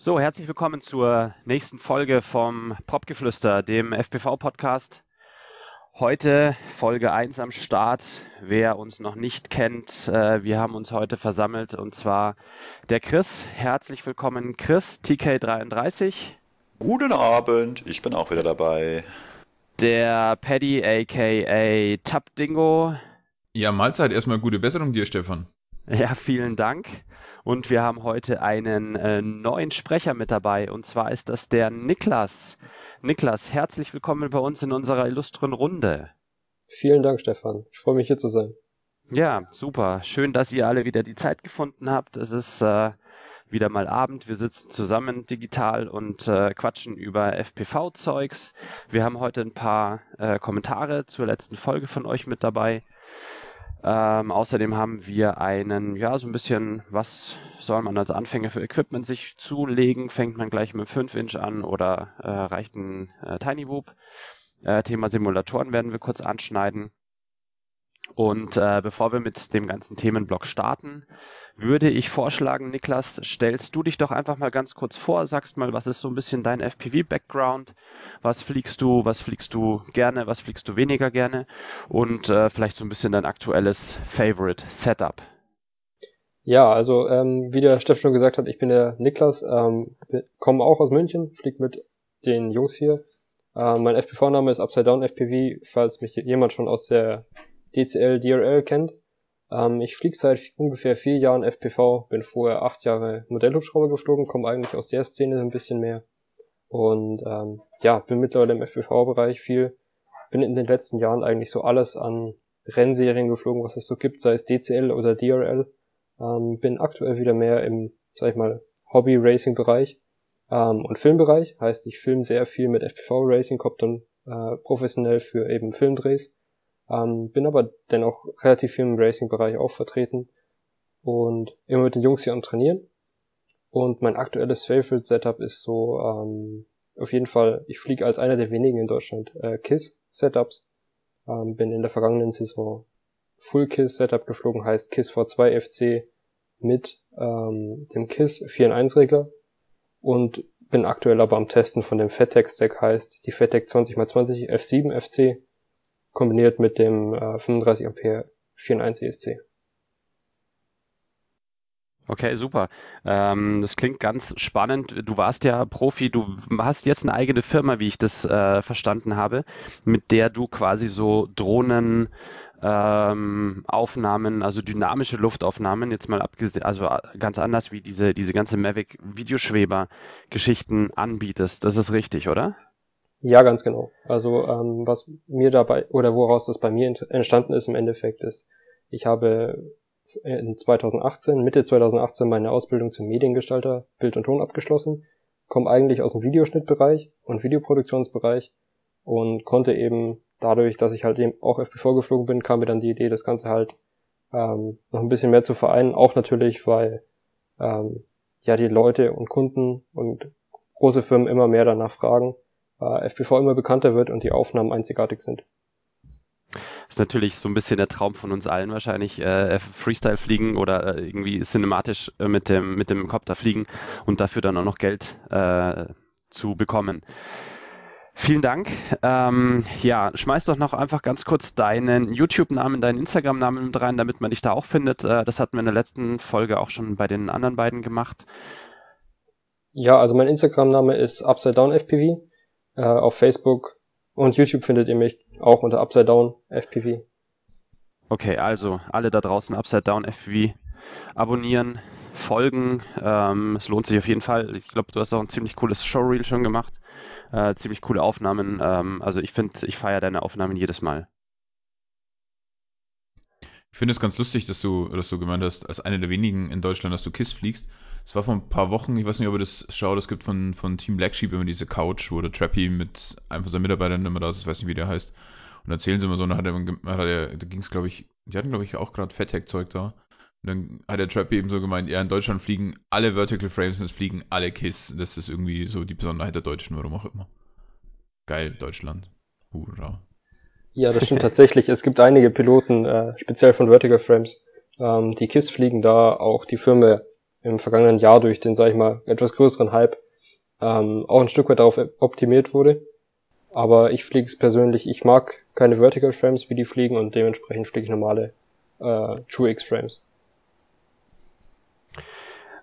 So, herzlich willkommen zur nächsten Folge vom Popgeflüster, dem FPV-Podcast. Heute Folge 1 am Start. Wer uns noch nicht kennt, äh, wir haben uns heute versammelt und zwar der Chris. Herzlich willkommen, Chris, TK33. Guten Abend, ich bin auch wieder dabei. Der Paddy, aka Tapdingo. Ja, Mahlzeit. Erstmal gute Besserung dir, Stefan. Ja, vielen Dank. Und wir haben heute einen äh, neuen Sprecher mit dabei. Und zwar ist das der Niklas. Niklas, herzlich willkommen bei uns in unserer illustren Runde. Vielen Dank, Stefan. Ich freue mich hier zu sein. Ja, super. Schön, dass ihr alle wieder die Zeit gefunden habt. Es ist äh, wieder mal Abend. Wir sitzen zusammen digital und äh, quatschen über FPV-Zeugs. Wir haben heute ein paar äh, Kommentare zur letzten Folge von euch mit dabei. Ähm, außerdem haben wir einen, ja, so ein bisschen, was soll man als Anfänger für Equipment sich zulegen? Fängt man gleich mit 5-Inch an oder äh, reicht ein äh, Tiny Whoop? Äh, Thema Simulatoren werden wir kurz anschneiden. Und äh, bevor wir mit dem ganzen Themenblock starten, würde ich vorschlagen, Niklas, stellst du dich doch einfach mal ganz kurz vor, sagst mal, was ist so ein bisschen dein FPV-Background, was fliegst du, was fliegst du gerne, was fliegst du weniger gerne und äh, vielleicht so ein bisschen dein aktuelles Favorite Setup. Ja, also ähm, wie der Steff schon gesagt hat, ich bin der Niklas, ähm, komme auch aus München, flieg mit den Jungs hier. Äh, mein FPV-Name ist Upside Down FPV, falls mich jemand schon aus der DCL, DRL kennt. Ähm, ich fliege seit ungefähr vier Jahren FPV, bin vorher acht Jahre Modellhubschrauber geflogen, komme eigentlich aus der Szene ein bisschen mehr. Und ähm, ja, bin mittlerweile im FPV-Bereich viel. Bin in den letzten Jahren eigentlich so alles an Rennserien geflogen, was es so gibt, sei es DCL oder DRL. Ähm, bin aktuell wieder mehr im, sag ich mal, Hobby-Racing-Bereich ähm, und Filmbereich. Heißt, ich film sehr viel mit FPV-Racing, kommt dann äh, professionell für eben Filmdrehs. Ähm, bin aber dennoch relativ viel im Racing-Bereich auch vertreten und immer mit den Jungs hier am Trainieren. Und mein aktuelles Favorite-Setup ist so ähm, auf jeden Fall, ich fliege als einer der wenigen in Deutschland äh, KISS-Setups. Ähm, bin in der vergangenen Saison Full KISS-Setup geflogen, heißt KISS V2 FC mit ähm, dem KISS 4 in 1 Regler und bin aktuell aber am Testen von dem FATEC Stack heißt die FATEC 20x20 F7 FC kombiniert mit dem äh, 35 Ampere 4.1 ESC. Okay, super. Ähm, das klingt ganz spannend. Du warst ja Profi, du hast jetzt eine eigene Firma, wie ich das äh, verstanden habe, mit der du quasi so Drohnen ähm, Aufnahmen, also dynamische Luftaufnahmen, jetzt mal abgesehen, also äh, ganz anders wie diese, diese ganze Mavic Videoschweber Geschichten anbietest. Das ist richtig, oder? Ja, ganz genau. Also ähm, was mir dabei oder woraus das bei mir entstanden ist im Endeffekt ist, ich habe in 2018, Mitte 2018 meine Ausbildung zum Mediengestalter Bild und Ton abgeschlossen, komme eigentlich aus dem Videoschnittbereich und Videoproduktionsbereich und konnte eben dadurch, dass ich halt eben auch FPV geflogen bin, kam mir dann die Idee, das Ganze halt ähm, noch ein bisschen mehr zu vereinen, auch natürlich, weil ähm, ja die Leute und Kunden und große Firmen immer mehr danach fragen, äh, FPV immer bekannter wird und die Aufnahmen einzigartig sind. Das ist natürlich so ein bisschen der Traum von uns allen wahrscheinlich, äh, Freestyle fliegen oder äh, irgendwie cinematisch äh, mit dem mit dem Copter fliegen und dafür dann auch noch Geld äh, zu bekommen. Vielen Dank. Ähm, ja, schmeiß doch noch einfach ganz kurz deinen YouTube-Namen, deinen Instagram-Namen mit rein, damit man dich da auch findet. Äh, das hatten wir in der letzten Folge auch schon bei den anderen beiden gemacht. Ja, also mein Instagram-Name ist Upside Down FPV. Äh, auf Facebook und YouTube findet ihr mich auch unter Upside Down FPV. Okay, also alle da draußen Upside Down FPV abonnieren, folgen. Ähm, es lohnt sich auf jeden Fall. Ich glaube, du hast auch ein ziemlich cooles Showreel schon gemacht. Äh, ziemlich coole Aufnahmen. Ähm, also ich finde, ich feiere deine Aufnahmen jedes Mal. Ich finde es ganz lustig, dass du, dass du gemeint hast, als einer der wenigen in Deutschland, dass du KISS fliegst. Es war vor ein paar Wochen, ich weiß nicht, ob ihr das schaut, es gibt von, von Team Black Sheep immer diese Couch, wo der Trappy mit einem von seinen Mitarbeitern immer da ist, ich weiß nicht, wie der heißt. Und erzählen sie immer so, und dann hat er, hat er da ging es, glaube ich, die hatten, glaube ich, auch gerade Fattech-Zeug da. Und dann hat der Trappy eben so gemeint, ja, in Deutschland fliegen alle Vertical Frames und es fliegen alle KISS. Das ist irgendwie so die Besonderheit der Deutschen, warum auch immer. Geil, Deutschland. Hurra. Ja, das stimmt tatsächlich. Es gibt einige Piloten, äh, speziell von Vertical Frames, ähm, die KISS fliegen, da auch die Firma im vergangenen Jahr durch den, sag ich mal, etwas größeren Hype ähm, auch ein Stück weit darauf optimiert wurde. Aber ich fliege es persönlich, ich mag keine Vertical Frames, wie die fliegen und dementsprechend fliege ich normale äh, True X Frames.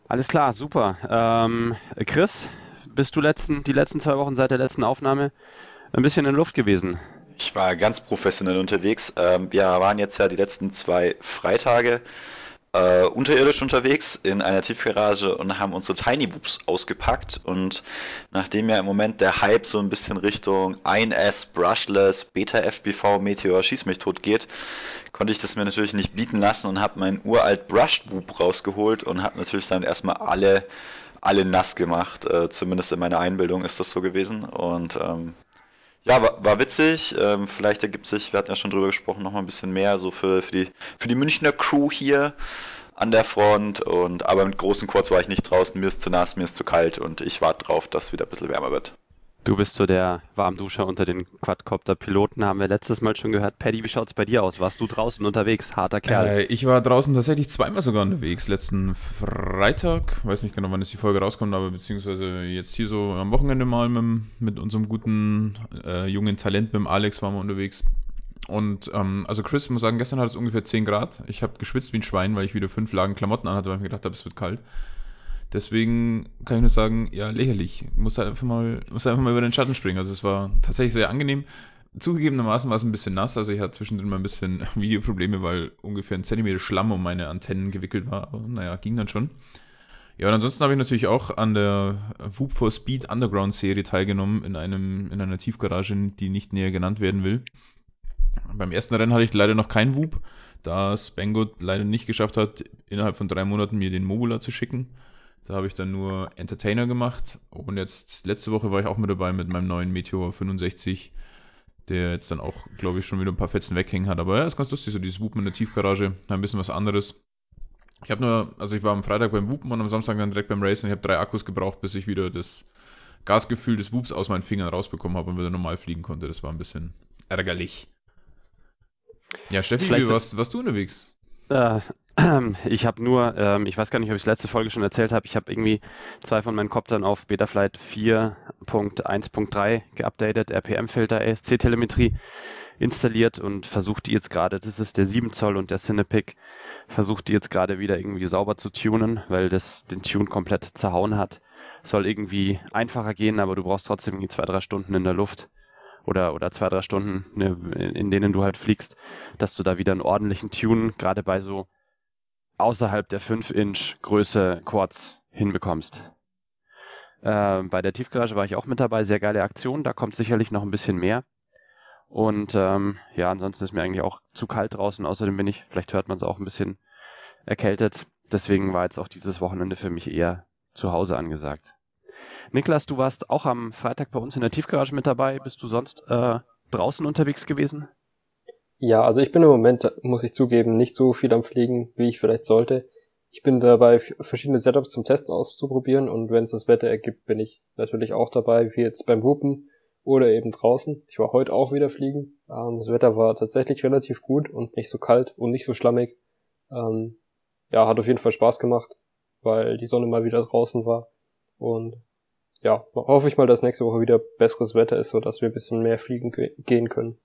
Alles klar, super. Ähm, Chris, bist du letzten, die letzten zwei Wochen seit der letzten Aufnahme ein bisschen in Luft gewesen? Ich war ganz professionell unterwegs. Ähm, wir waren jetzt ja die letzten zwei Freitage äh, unterirdisch unterwegs in einer Tiefgarage und haben unsere Tiny Boops ausgepackt. Und nachdem ja im Moment der Hype so ein bisschen Richtung 1S, Brushless, Beta FPV, Meteor, Schieß mich tot geht, konnte ich das mir natürlich nicht bieten lassen und habe meinen uralt Brushed Whoop rausgeholt und habe natürlich dann erstmal alle alle nass gemacht. Äh, zumindest in meiner Einbildung ist das so gewesen. Und ähm, ja, war, war witzig. Ähm, vielleicht ergibt sich, wir hatten ja schon drüber gesprochen, noch mal ein bisschen mehr so für, für, die, für die Münchner Crew hier an der Front. Und aber mit großen Quads war ich nicht draußen. Mir ist zu nass, mir ist zu kalt und ich warte drauf, dass es wieder ein bisschen wärmer wird. Du bist so der Warmduscher unter den Quadcopter-Piloten, haben wir letztes Mal schon gehört. Paddy, wie schaut's bei dir aus? Warst du draußen unterwegs? Harter Kerl. Äh, ich war draußen tatsächlich zweimal sogar unterwegs. Letzten Freitag, weiß nicht genau, wann es die Folge rauskommt, aber beziehungsweise jetzt hier so am Wochenende mal mit, mit unserem guten äh, jungen Talent, mit dem Alex waren wir unterwegs. Und ähm, also Chris, muss sagen, gestern hat es ungefähr 10 Grad. Ich habe geschwitzt wie ein Schwein, weil ich wieder fünf Lagen Klamotten anhatte, weil ich mir gedacht habe, es wird kalt. Deswegen kann ich nur sagen, ja, lächerlich. Muss halt einfach mal, muss einfach mal über den Schatten springen. Also es war tatsächlich sehr angenehm. Zugegebenermaßen war es ein bisschen nass, also ich hatte zwischendrin mal ein bisschen Videoprobleme, weil ungefähr ein Zentimeter Schlamm um meine Antennen gewickelt war. Aber naja, ging dann schon. Ja, und ansonsten habe ich natürlich auch an der Whoop for Speed Underground Serie teilgenommen in einem, in einer Tiefgarage, die nicht näher genannt werden will. Beim ersten Rennen hatte ich leider noch keinen Whoop, da Spangood leider nicht geschafft hat, innerhalb von drei Monaten mir den Mobula zu schicken. Da habe ich dann nur Entertainer gemacht und jetzt letzte Woche war ich auch mit dabei mit meinem neuen Meteor 65, der jetzt dann auch, glaube ich, schon wieder ein paar Fetzen weghängen hat. Aber ja, ist ganz lustig, so dieses Wupen in der Tiefgarage, ein bisschen was anderes. Ich habe nur, also ich war am Freitag beim Wupen und am Samstag dann direkt beim Racen. Ich habe drei Akkus gebraucht, bis ich wieder das Gasgefühl des Wups aus meinen Fingern rausbekommen habe und wieder normal fliegen konnte. Das war ein bisschen ärgerlich. Ja, Steffi, wie warst, warst du unterwegs? Äh, ich habe nur, ähm, ich weiß gar nicht, ob ich es letzte Folge schon erzählt habe, ich habe irgendwie zwei von meinen Koptern auf Betaflight 4.1.3 geupdatet, RPM-Filter, ASC-Telemetrie installiert und versucht die jetzt gerade, das ist der 7 Zoll und der Cinepic, versucht die jetzt gerade wieder irgendwie sauber zu tunen, weil das den Tune komplett zerhauen hat. Soll irgendwie einfacher gehen, aber du brauchst trotzdem irgendwie zwei, drei Stunden in der Luft oder, oder zwei, drei Stunden, ne, in denen du halt fliegst, dass du da wieder einen ordentlichen Tune, gerade bei so außerhalb der 5-Inch Größe Quads hinbekommst. Äh, bei der Tiefgarage war ich auch mit dabei, sehr geile Aktion, da kommt sicherlich noch ein bisschen mehr. Und ähm, ja, ansonsten ist mir eigentlich auch zu kalt draußen, außerdem bin ich, vielleicht hört man es auch ein bisschen erkältet. Deswegen war jetzt auch dieses Wochenende für mich eher zu Hause angesagt. Niklas, du warst auch am Freitag bei uns in der Tiefgarage mit dabei. Bist du sonst äh, draußen unterwegs gewesen? Ja, also ich bin im Moment, muss ich zugeben, nicht so viel am Fliegen, wie ich vielleicht sollte. Ich bin dabei, verschiedene Setups zum Testen auszuprobieren und wenn es das Wetter ergibt, bin ich natürlich auch dabei, wie jetzt beim Wuppen oder eben draußen. Ich war heute auch wieder fliegen. Ähm, das Wetter war tatsächlich relativ gut und nicht so kalt und nicht so schlammig. Ähm, ja, hat auf jeden Fall Spaß gemacht, weil die Sonne mal wieder draußen war. Und ja, hoffe ich mal, dass nächste Woche wieder besseres Wetter ist, so dass wir ein bisschen mehr fliegen gehen können.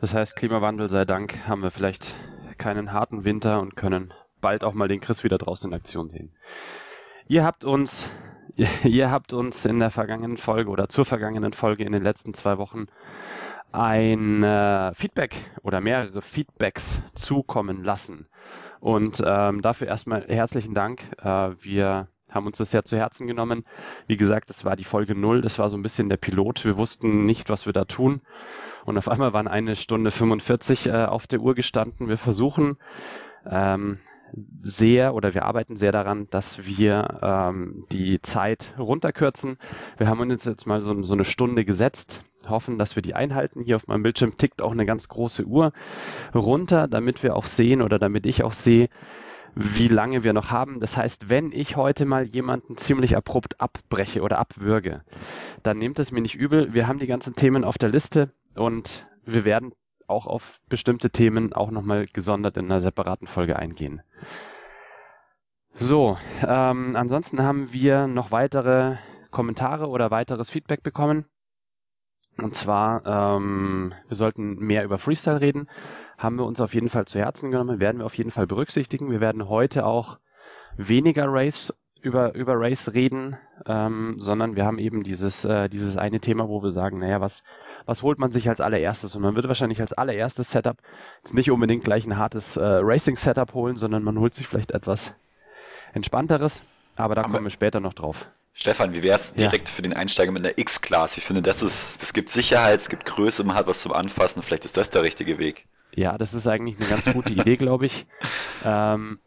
Das heißt, Klimawandel sei Dank haben wir vielleicht keinen harten Winter und können bald auch mal den Chris wieder draußen in Aktion sehen. Ihr habt uns, ihr habt uns in der vergangenen Folge oder zur vergangenen Folge in den letzten zwei Wochen ein äh, Feedback oder mehrere Feedbacks zukommen lassen. Und ähm, dafür erstmal herzlichen Dank. Äh, wir haben uns das sehr zu Herzen genommen. Wie gesagt, das war die Folge null. das war so ein bisschen der Pilot. Wir wussten nicht, was wir da tun. Und auf einmal waren eine Stunde 45 äh, auf der Uhr gestanden. Wir versuchen ähm, sehr oder wir arbeiten sehr daran, dass wir ähm, die Zeit runterkürzen. Wir haben uns jetzt mal so, so eine Stunde gesetzt, hoffen, dass wir die einhalten. Hier auf meinem Bildschirm tickt auch eine ganz große Uhr runter, damit wir auch sehen oder damit ich auch sehe, wie lange wir noch haben. Das heißt, wenn ich heute mal jemanden ziemlich abrupt abbreche oder abwürge, dann nehmt es mir nicht übel. Wir haben die ganzen Themen auf der Liste und wir werden auch auf bestimmte Themen auch nochmal gesondert in einer separaten Folge eingehen. So, ähm, ansonsten haben wir noch weitere Kommentare oder weiteres Feedback bekommen. Und zwar, ähm, wir sollten mehr über Freestyle reden. Haben wir uns auf jeden Fall zu Herzen genommen, werden wir auf jeden Fall berücksichtigen. Wir werden heute auch weniger Race über, über Race reden, ähm, sondern wir haben eben dieses, äh, dieses eine Thema, wo wir sagen, naja, was, was holt man sich als allererstes? Und man würde wahrscheinlich als allererstes Setup jetzt nicht unbedingt gleich ein hartes äh, Racing-Setup holen, sondern man holt sich vielleicht etwas entspannteres, aber da aber kommen wir später noch drauf. Stefan, wie wär's direkt ja. für den Einsteiger mit einer X-Class? Ich finde, das ist, das gibt Sicherheit, es gibt Größe, man hat was zum Anfassen, vielleicht ist das der richtige Weg. Ja, das ist eigentlich eine ganz gute Idee, glaube ich. Ähm,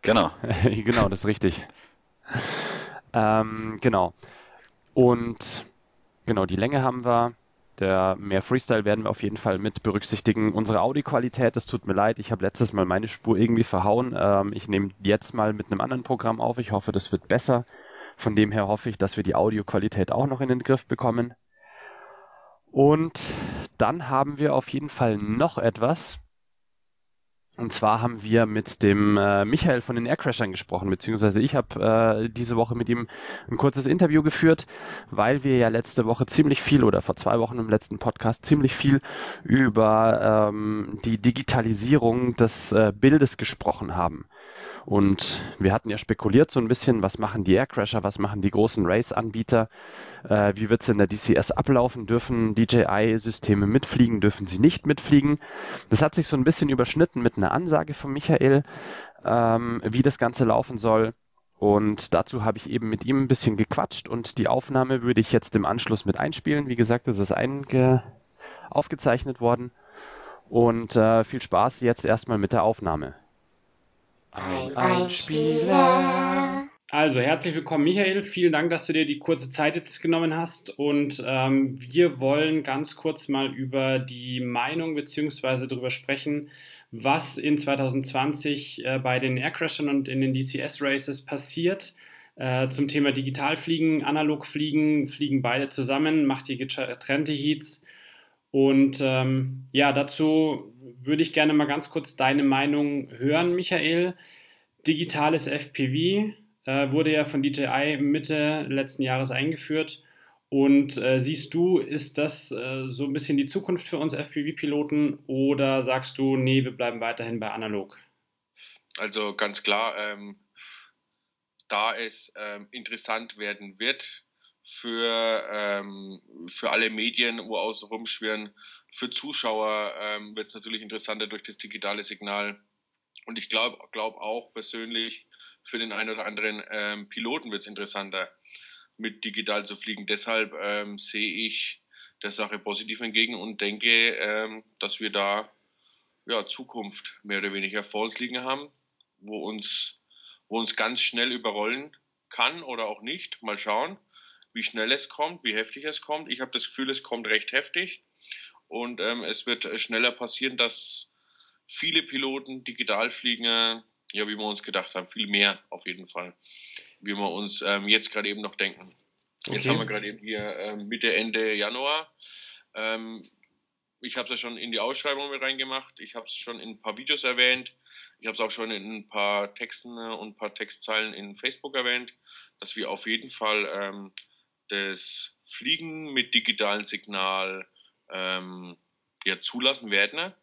genau. genau, das ist richtig. Ähm, genau. Und genau, die Länge haben wir. Der mehr Freestyle werden wir auf jeden Fall mit berücksichtigen. Unsere Audioqualität, das tut mir leid, ich habe letztes Mal meine Spur irgendwie verhauen. Ähm, ich nehme jetzt mal mit einem anderen Programm auf. Ich hoffe, das wird besser. Von dem her hoffe ich, dass wir die Audioqualität auch noch in den Griff bekommen. Und dann haben wir auf jeden Fall noch etwas, und zwar haben wir mit dem äh, Michael von den Aircrashern gesprochen, beziehungsweise ich habe äh, diese Woche mit ihm ein kurzes Interview geführt, weil wir ja letzte Woche ziemlich viel oder vor zwei Wochen im letzten Podcast ziemlich viel über ähm, die Digitalisierung des äh, Bildes gesprochen haben. Und wir hatten ja spekuliert so ein bisschen, was machen die Aircrasher, was machen die großen Race-Anbieter, äh, wie wird es in der DCS ablaufen, dürfen DJI-Systeme mitfliegen, dürfen sie nicht mitfliegen. Das hat sich so ein bisschen überschnitten mit einer Ansage von Michael, ähm, wie das Ganze laufen soll. Und dazu habe ich eben mit ihm ein bisschen gequatscht und die Aufnahme würde ich jetzt im Anschluss mit einspielen. Wie gesagt, es ist einge aufgezeichnet worden. Und äh, viel Spaß jetzt erstmal mit der Aufnahme. Ein Einspieler. Also, herzlich willkommen, Michael. Vielen Dank, dass du dir die kurze Zeit jetzt genommen hast. Und ähm, wir wollen ganz kurz mal über die Meinung bzw. darüber sprechen, was in 2020 äh, bei den Aircrashern und in den DCS-Races passiert. Äh, zum Thema Digitalfliegen, Analogfliegen, fliegen beide zusammen, macht ihr getrennte Heats. Und ähm, ja, dazu würde ich gerne mal ganz kurz deine Meinung hören, Michael. Digitales FPV äh, wurde ja von DJI Mitte letzten Jahres eingeführt. Und äh, siehst du, ist das äh, so ein bisschen die Zukunft für uns FPV-Piloten oder sagst du, nee, wir bleiben weiterhin bei analog? Also ganz klar, ähm, da es ähm, interessant werden wird für, ähm, für alle Medien, wo außen rumschwirren, für Zuschauer ähm, wird es natürlich interessanter durch das digitale Signal. Und ich glaube glaub auch persönlich, für den einen oder anderen ähm, Piloten wird es interessanter, mit digital zu fliegen. Deshalb ähm, sehe ich der Sache positiv entgegen und denke, ähm, dass wir da ja, Zukunft mehr oder weniger vor uns liegen haben, wo uns, wo uns ganz schnell überrollen kann oder auch nicht. Mal schauen, wie schnell es kommt, wie heftig es kommt. Ich habe das Gefühl, es kommt recht heftig. Und ähm, es wird äh, schneller passieren, dass viele Piloten digital fliegen, ja, wie wir uns gedacht haben, viel mehr auf jeden Fall, wie wir uns ähm, jetzt gerade eben noch denken. Okay. Jetzt haben wir gerade eben hier ähm, Mitte, Ende Januar. Ähm, ich habe es ja schon in die Ausschreibung mit reingemacht. Ich habe es schon in ein paar Videos erwähnt. Ich habe es auch schon in ein paar Texten äh, und ein paar Textzeilen in Facebook erwähnt, dass wir auf jeden Fall ähm, das Fliegen mit digitalem Signal ähm, ja, zulassen werden. Ne?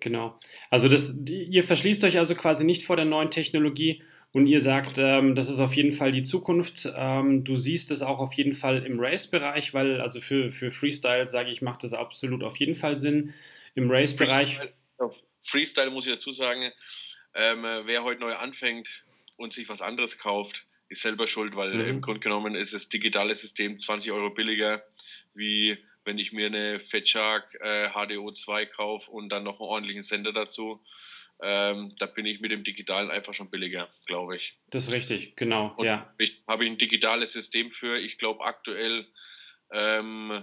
Genau. Also das, ihr verschließt euch also quasi nicht vor der neuen Technologie und ihr sagt, ähm, das ist auf jeden Fall die Zukunft. Ähm, du siehst es auch auf jeden Fall im Race-Bereich, weil also für, für Freestyle, sage ich, macht das absolut auf jeden Fall Sinn. Im Race-Bereich. Freestyle, Freestyle, muss ich dazu sagen, ähm, wer heute neu anfängt und sich was anderes kauft, ist selber schuld, weil mhm. im Grunde genommen ist das digitale System 20 Euro billiger, wie wenn ich mir eine FetShark äh, HDO2 kaufe und dann noch einen ordentlichen Sender dazu. Ähm, da bin ich mit dem Digitalen einfach schon billiger, glaube ich. Das ist richtig, genau. Und ja. Ich habe ein digitales System für, ich glaube aktuell ähm,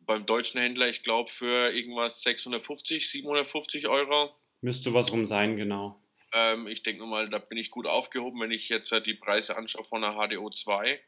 beim deutschen Händler, ich glaube für irgendwas 650, 750 Euro. Müsste was rum sein, genau. Ähm, ich denke mal, da bin ich gut aufgehoben, wenn ich jetzt die Preise anschaue von der HDO 2.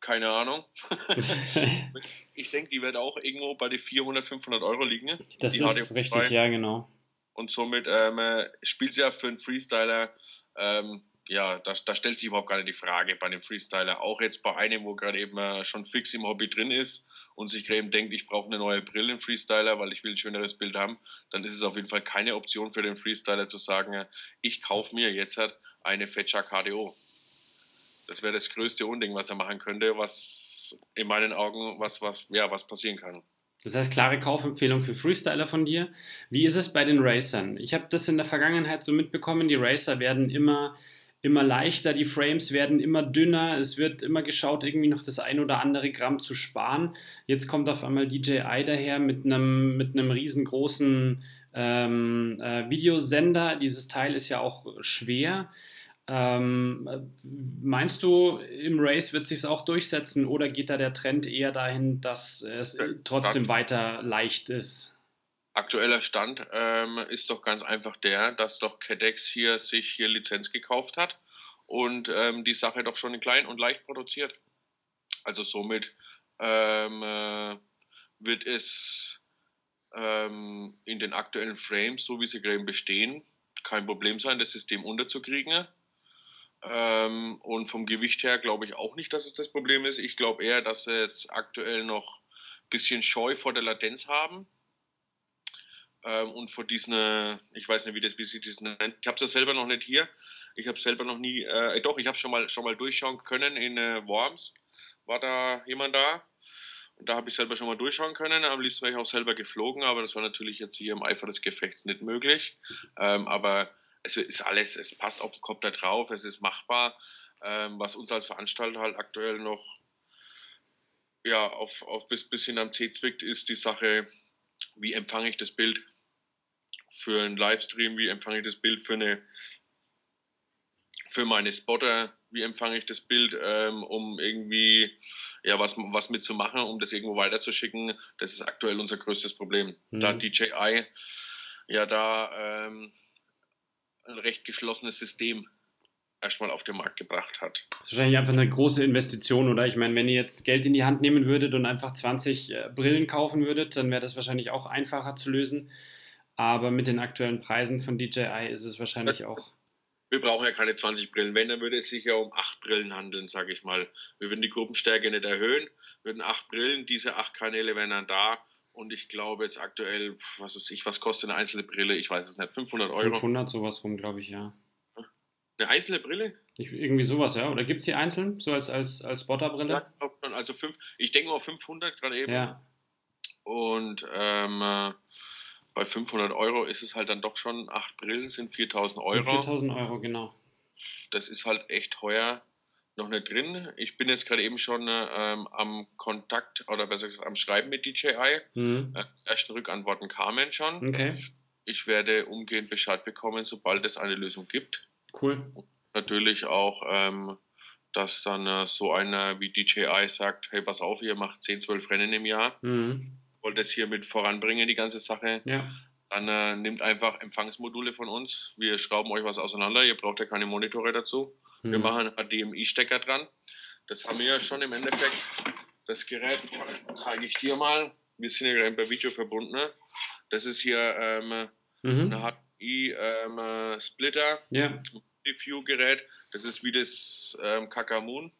Keine Ahnung. ich denke, die wird auch irgendwo bei den 400, 500 Euro liegen. Das ist HDO richtig, 2. ja, genau. und somit ähm, äh, spielt sie ja für einen Freestyler ähm, ja, da, da, stellt sich überhaupt gar nicht die Frage bei einem Freestyler. Auch jetzt bei einem, wo gerade eben äh, schon fix im Hobby drin ist und sich eben denkt, ich brauche eine neue Brille im Freestyler, weil ich will ein schöneres Bild haben, dann ist es auf jeden Fall keine Option für den Freestyler zu sagen, äh, ich kaufe mir jetzt halt eine Fetcher KDO. Das wäre das größte Unding, was er machen könnte, was in meinen Augen was, was, ja, was passieren kann. Das heißt, klare Kaufempfehlung für Freestyler von dir. Wie ist es bei den Racern? Ich habe das in der Vergangenheit so mitbekommen, die Racer werden immer immer leichter, die Frames werden immer dünner, es wird immer geschaut, irgendwie noch das ein oder andere Gramm zu sparen. Jetzt kommt auf einmal DJI daher mit einem, mit einem riesengroßen ähm, äh, Videosender. Dieses Teil ist ja auch schwer. Ähm, meinst du, im Race wird sich auch durchsetzen oder geht da der Trend eher dahin, dass es trotzdem weiter leicht ist? Aktueller Stand ähm, ist doch ganz einfach der, dass doch CADEX hier sich hier Lizenz gekauft hat und ähm, die Sache doch schon in klein und leicht produziert. Also somit ähm, äh, wird es ähm, in den aktuellen Frames, so wie sie gerade bestehen, kein Problem sein, das System unterzukriegen. Ähm, und vom Gewicht her glaube ich auch nicht, dass es das Problem ist. Ich glaube eher, dass sie jetzt aktuell noch ein bisschen Scheu vor der Latenz haben ähm, und vor diesen, ich weiß nicht, wie das, wie sie das nennt. Ich habe es ja selber noch nicht hier. Ich habe selber noch nie, äh, doch, ich habe schon mal schon mal durchschauen können in äh, Worms. War da jemand da? Und da habe ich selber schon mal durchschauen können. Am liebsten wäre ich auch selber geflogen, aber das war natürlich jetzt hier im Eifer des Gefechts nicht möglich. Ähm, aber es ist alles, es passt auf den Kopf da drauf, es ist machbar. Ähm, was uns als Veranstalter halt aktuell noch ja, auf, auf bis, bisschen am C zwickt, ist die Sache, wie empfange ich das Bild für einen Livestream, wie empfange ich das Bild für eine für meine Spotter, wie empfange ich das Bild, ähm, um irgendwie ja was, was mitzumachen, um das irgendwo weiterzuschicken. Das ist aktuell unser größtes Problem. Mhm. Da DJI ja da ähm, ein recht geschlossenes System erstmal auf den Markt gebracht hat. Das ist wahrscheinlich einfach eine große Investition, oder? Ich meine, wenn ihr jetzt Geld in die Hand nehmen würdet und einfach 20 äh, Brillen kaufen würdet, dann wäre das wahrscheinlich auch einfacher zu lösen. Aber mit den aktuellen Preisen von DJI ist es wahrscheinlich auch. Wir brauchen ja keine 20 Brillen. Wenn, dann würde es sich ja um 8 Brillen handeln, sage ich mal. Wir würden die Gruppenstärke nicht erhöhen, würden 8 Brillen, diese 8 Kanäle wären dann da. Und ich glaube jetzt aktuell, was weiß ich, was kostet eine einzelne Brille? Ich weiß es nicht, 500 Euro? 500, sowas rum, glaube ich, ja. Eine einzelne Brille? Ich, irgendwie sowas, ja. Oder gibt es die einzeln, so als, als, als Botterbrille? Ja. Also fünf, ich denke mal 500 gerade eben. Ja. Und ähm, äh, bei 500 Euro ist es halt dann doch schon, acht Brillen sind 4000 Euro. 4000 Euro, genau. Das ist halt echt teuer noch nicht drin. Ich bin jetzt gerade eben schon ähm, am Kontakt oder besser gesagt am Schreiben mit DJI. Mhm. Äh, ersten Rückantworten kamen schon. Okay. Ich werde umgehend Bescheid bekommen, sobald es eine Lösung gibt. Cool. Und natürlich auch, ähm, dass dann äh, so einer wie DJI sagt, hey, pass auf, ihr macht 10, 12 Rennen im Jahr. Mhm wollte es hier mit voranbringen, die ganze Sache. Ja. Dann äh, nimmt einfach Empfangsmodule von uns. Wir schrauben euch was auseinander. Ihr braucht ja keine Monitore dazu. Mhm. Wir machen HDMI-Stecker dran. Das haben wir ja schon im Endeffekt. Das Gerät zeige ich dir mal. Wir sind ja gerade per Video verbunden. Das ist hier ähm, mhm. ein HDMI-Splitter. Ähm, ja. View-Gerät. Das ist wie das ähm, Kakamoon,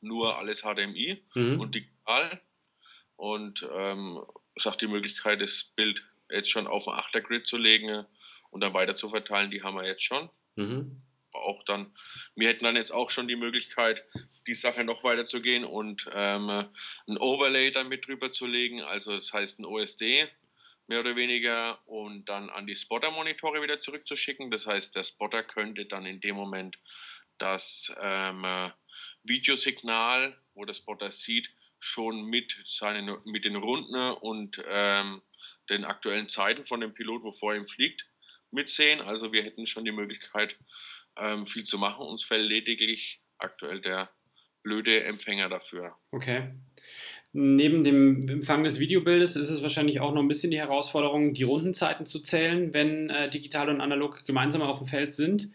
nur alles HDMI mhm. und digital und ähm, es hat die Möglichkeit, das Bild jetzt schon auf ein Achtergrid zu legen und dann weiter zu verteilen. Die haben wir jetzt schon. Mhm. Auch dann, wir hätten dann jetzt auch schon die Möglichkeit, die Sache noch weiter zu gehen und ähm, ein Overlay dann mit drüber zu legen, also das heißt ein OSD mehr oder weniger und dann an die Spotter-Monitore wieder zurückzuschicken. Das heißt, der Spotter könnte dann in dem Moment das ähm, Videosignal, wo der Spotter sieht, schon mit, seinen, mit den Runden und ähm, den aktuellen Zeiten von dem Pilot, wo vor ihm fliegt, mitsehen. Also wir hätten schon die Möglichkeit, ähm, viel zu machen. Uns fällt lediglich aktuell der blöde Empfänger dafür. Okay. Neben dem Empfang des Videobildes ist es wahrscheinlich auch noch ein bisschen die Herausforderung, die Rundenzeiten zu zählen, wenn äh, digital und analog gemeinsam auf dem Feld sind.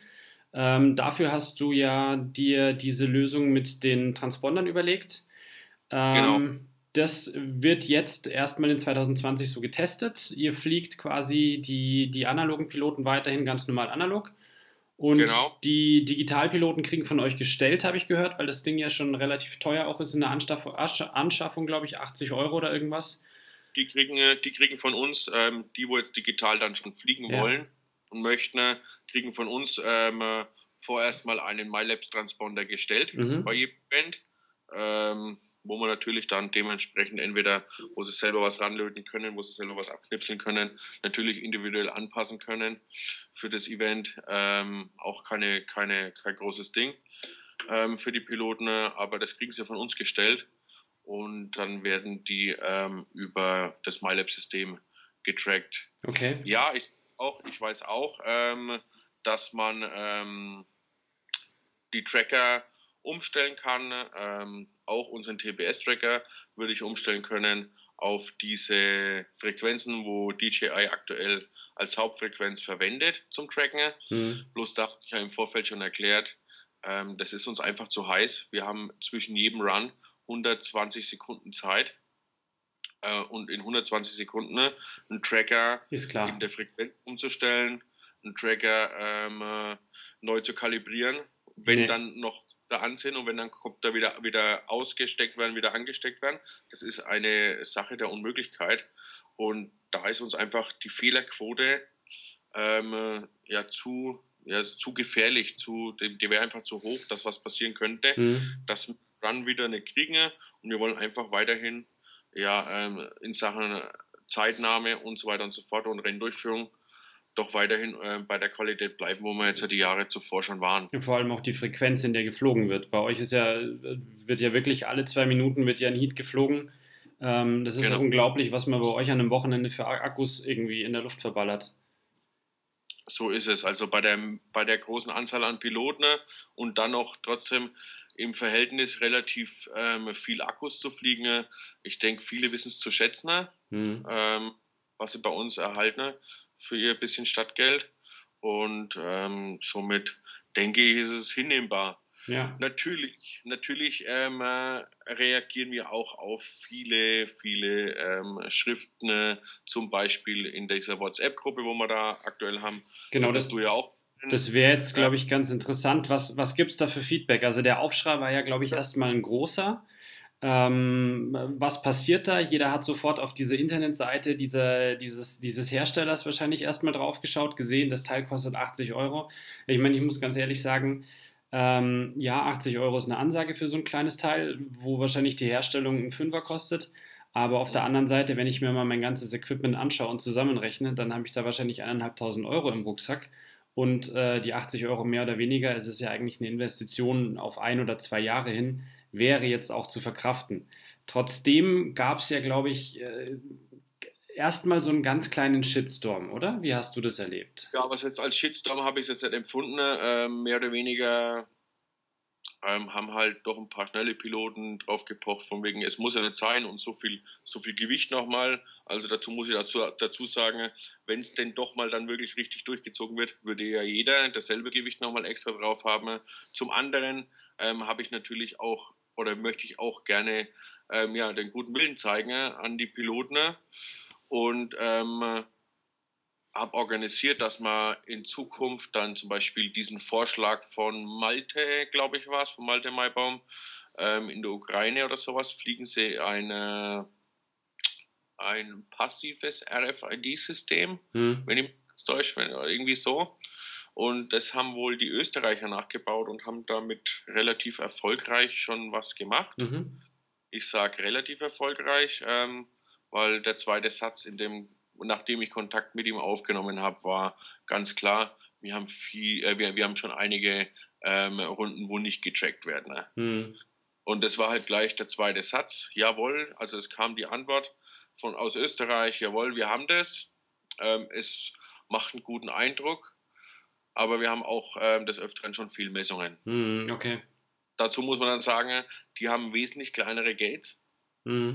Ähm, dafür hast du ja dir diese Lösung mit den Transpondern überlegt. Genau. Ähm, das wird jetzt erstmal in 2020 so getestet. Ihr fliegt quasi die, die analogen Piloten weiterhin ganz normal analog. Und genau. die Digitalpiloten kriegen von euch gestellt, habe ich gehört, weil das Ding ja schon relativ teuer auch ist in der Anschaffung, Anschaffung glaube ich, 80 Euro oder irgendwas. Die kriegen, äh, die kriegen von uns, ähm, die, wo jetzt digital dann schon fliegen ja. wollen und möchten, kriegen von uns ähm, vorerst mal einen MyLabs-Transponder gestellt mhm. bei jedem Event. Ähm, wo man natürlich dann dementsprechend entweder, wo sie selber was ranlöten können, wo sie selber was abknipseln können, natürlich individuell anpassen können für das Event. Ähm, auch keine, keine, kein großes Ding ähm, für die Piloten, aber das kriegen sie von uns gestellt und dann werden die ähm, über das MyLab-System getrackt. Okay. Ja, ich auch, ich weiß auch, ähm, dass man ähm, die Tracker umstellen kann. Ähm, auch unseren TBS-Tracker würde ich umstellen können auf diese Frequenzen, wo DJI aktuell als Hauptfrequenz verwendet zum Tracken. Mhm. Bloß da habe ich ja im Vorfeld schon erklärt, ähm, das ist uns einfach zu heiß. Wir haben zwischen jedem Run 120 Sekunden Zeit. Äh, und in 120 Sekunden einen Tracker in der Frequenz umzustellen, einen Tracker ähm, äh, neu zu kalibrieren wenn nee. dann noch da an sind und wenn dann kommt da wieder, wieder ausgesteckt werden, wieder angesteckt werden. Das ist eine Sache der Unmöglichkeit. Und da ist uns einfach die Fehlerquote ähm, ja zu ja, zu gefährlich, zu, die, die wäre einfach zu hoch, dass was passieren könnte, mhm. dass wir dann wieder eine kriegen und wir wollen einfach weiterhin ja, ähm, in Sachen Zeitnahme und so weiter und so fort und Renndurchführung doch weiterhin äh, bei der Qualität bleiben, wo wir jetzt ja die Jahre zuvor schon waren. Und vor allem auch die Frequenz, in der geflogen wird. Bei euch ist ja, wird ja wirklich alle zwei Minuten wird ja ein Heat geflogen. Ähm, das ist genau. unglaublich, was man bei euch an einem Wochenende für Akkus irgendwie in der Luft verballert. So ist es. Also bei der, bei der großen Anzahl an Piloten und dann noch trotzdem im Verhältnis relativ ähm, viel Akkus zu fliegen. Ich denke, viele wissen es zu schätzen, mhm. ähm, was sie bei uns erhalten für ihr bisschen Stadtgeld. Und ähm, somit denke ich, ist es hinnehmbar. Ja. Natürlich, natürlich ähm, äh, reagieren wir auch auf viele, viele ähm, Schriften, äh, zum Beispiel in dieser WhatsApp-Gruppe, wo wir da aktuell haben. Genau, das du ja auch. Das wäre jetzt, glaube ich, ganz interessant. Was, was gibt es da für Feedback? Also der Aufschrei war ja, glaube ich, erstmal ein großer. Ähm, was passiert da? Jeder hat sofort auf diese Internetseite dieser, dieses, dieses Herstellers wahrscheinlich erstmal drauf geschaut, gesehen, das Teil kostet 80 Euro. Ich meine, ich muss ganz ehrlich sagen, ähm, ja, 80 Euro ist eine Ansage für so ein kleines Teil, wo wahrscheinlich die Herstellung ein Fünfer kostet. Aber auf der anderen Seite, wenn ich mir mal mein ganzes Equipment anschaue und zusammenrechne, dann habe ich da wahrscheinlich eineinhalbtausend Euro im Rucksack. Und äh, die 80 Euro mehr oder weniger, es ist ja eigentlich eine Investition auf ein oder zwei Jahre hin, wäre jetzt auch zu verkraften. Trotzdem gab es ja, glaube ich, äh, erstmal so einen ganz kleinen Shitstorm, oder? Wie hast du das erlebt? Ja, was jetzt als Shitstorm habe ich es jetzt nicht empfunden. Äh, mehr oder weniger ähm, haben halt doch ein paar schnelle Piloten drauf gepocht, von wegen, es muss ja nicht sein und so viel, so viel Gewicht nochmal. Also dazu muss ich dazu, dazu sagen, wenn es denn doch mal dann wirklich richtig durchgezogen wird, würde ja jeder dasselbe Gewicht nochmal extra drauf haben. Zum anderen ähm, habe ich natürlich auch oder möchte ich auch gerne ähm, ja, den guten Willen zeigen an die Piloten und ähm, habe organisiert, dass man in Zukunft dann zum Beispiel diesen Vorschlag von Malte, glaube ich war es, von Malte Maibaum, ähm, in der Ukraine oder sowas, fliegen sie eine, ein passives RFID-System, hm. wenn ich es Deutsch bin, oder irgendwie so. Und das haben wohl die Österreicher nachgebaut und haben damit relativ erfolgreich schon was gemacht. Mhm. Ich sage relativ erfolgreich, ähm, weil der zweite Satz, in dem, nachdem ich Kontakt mit ihm aufgenommen habe, war ganz klar, wir haben viel, äh, wir, wir haben schon einige ähm, Runden, wo nicht getrackt werden. Ne? Mhm. Und das war halt gleich der zweite Satz. Jawohl, also es kam die Antwort von aus Österreich, jawohl, wir haben das. Ähm, es macht einen guten Eindruck aber wir haben auch ähm, des Öfteren schon viel Messungen. Mm, okay. Dazu muss man dann sagen, die haben wesentlich kleinere Gates. Mm.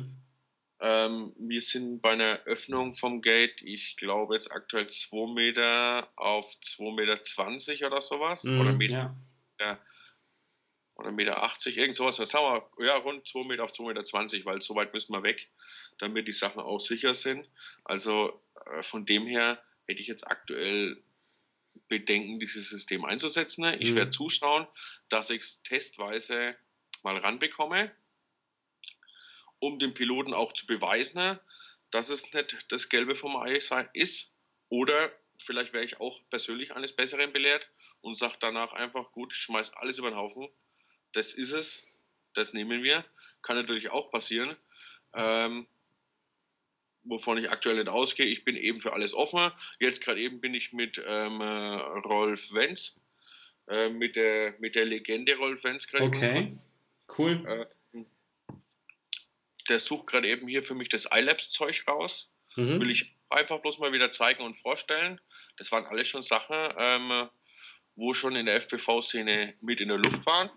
Ähm, wir sind bei einer Öffnung vom Gate, ich glaube jetzt aktuell 2 Meter auf 2,20 Meter oder sowas. Mm, oder Meter. Ja. ja. oder 1,80 Meter, irgend sowas. Dann sagen wir, ja, rund 2 Meter auf 2,20 Meter, weil so weit müssen wir weg, damit die Sachen auch sicher sind. Also äh, von dem her hätte ich jetzt aktuell Bedenken, dieses System einzusetzen. Ich mhm. werde zuschauen, dass ich es testweise mal ranbekomme, um dem Piloten auch zu beweisen, dass es nicht das Gelbe vom Ei ist. Oder vielleicht wäre ich auch persönlich eines Besseren belehrt und sage danach einfach, gut, ich schmeiß alles über den Haufen. Das ist es, das nehmen wir. Kann natürlich auch passieren. Ähm, wovon ich aktuell nicht ausgehe. Ich bin eben für alles offen. Jetzt gerade eben bin ich mit ähm, Rolf Wenz, äh, mit, der, mit der Legende Rolf Wenz gerade. Okay, cool. Äh, der sucht gerade eben hier für mich das iLabs-Zeug raus. Mhm. Will ich einfach bloß mal wieder zeigen und vorstellen. Das waren alles schon Sachen, ähm, wo schon in der FPV-Szene mit in der Luft waren.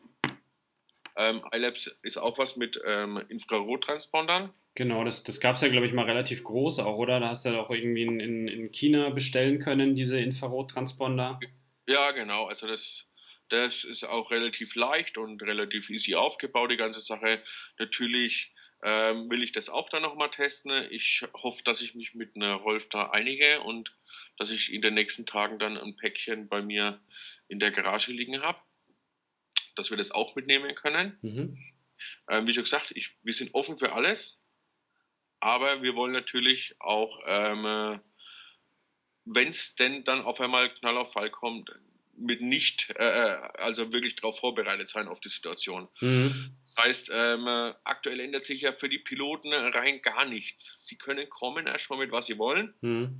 Ähm, iLabs ist auch was mit ähm, Infrarottranspondern. Genau, das, das gab es ja, glaube ich, mal relativ groß auch, oder? Da hast du ja auch irgendwie in, in, in China bestellen können, diese Infrarottransponder. Ja, genau. Also das, das ist auch relativ leicht und relativ easy aufgebaut, die ganze Sache. Natürlich ähm, will ich das auch dann nochmal testen. Ich hoffe, dass ich mich mit einer Rolf da einige und dass ich in den nächsten Tagen dann ein Päckchen bei mir in der Garage liegen habe, dass wir das auch mitnehmen können. Mhm. Ähm, wie schon gesagt, ich, wir sind offen für alles. Aber wir wollen natürlich auch, ähm, wenn es denn dann auf einmal Knall auf Fall kommt, mit nicht, äh, äh, also wirklich darauf vorbereitet sein auf die Situation. Mhm. Das heißt, ähm, aktuell ändert sich ja für die Piloten rein gar nichts. Sie können kommen erstmal mit was sie wollen. Mhm.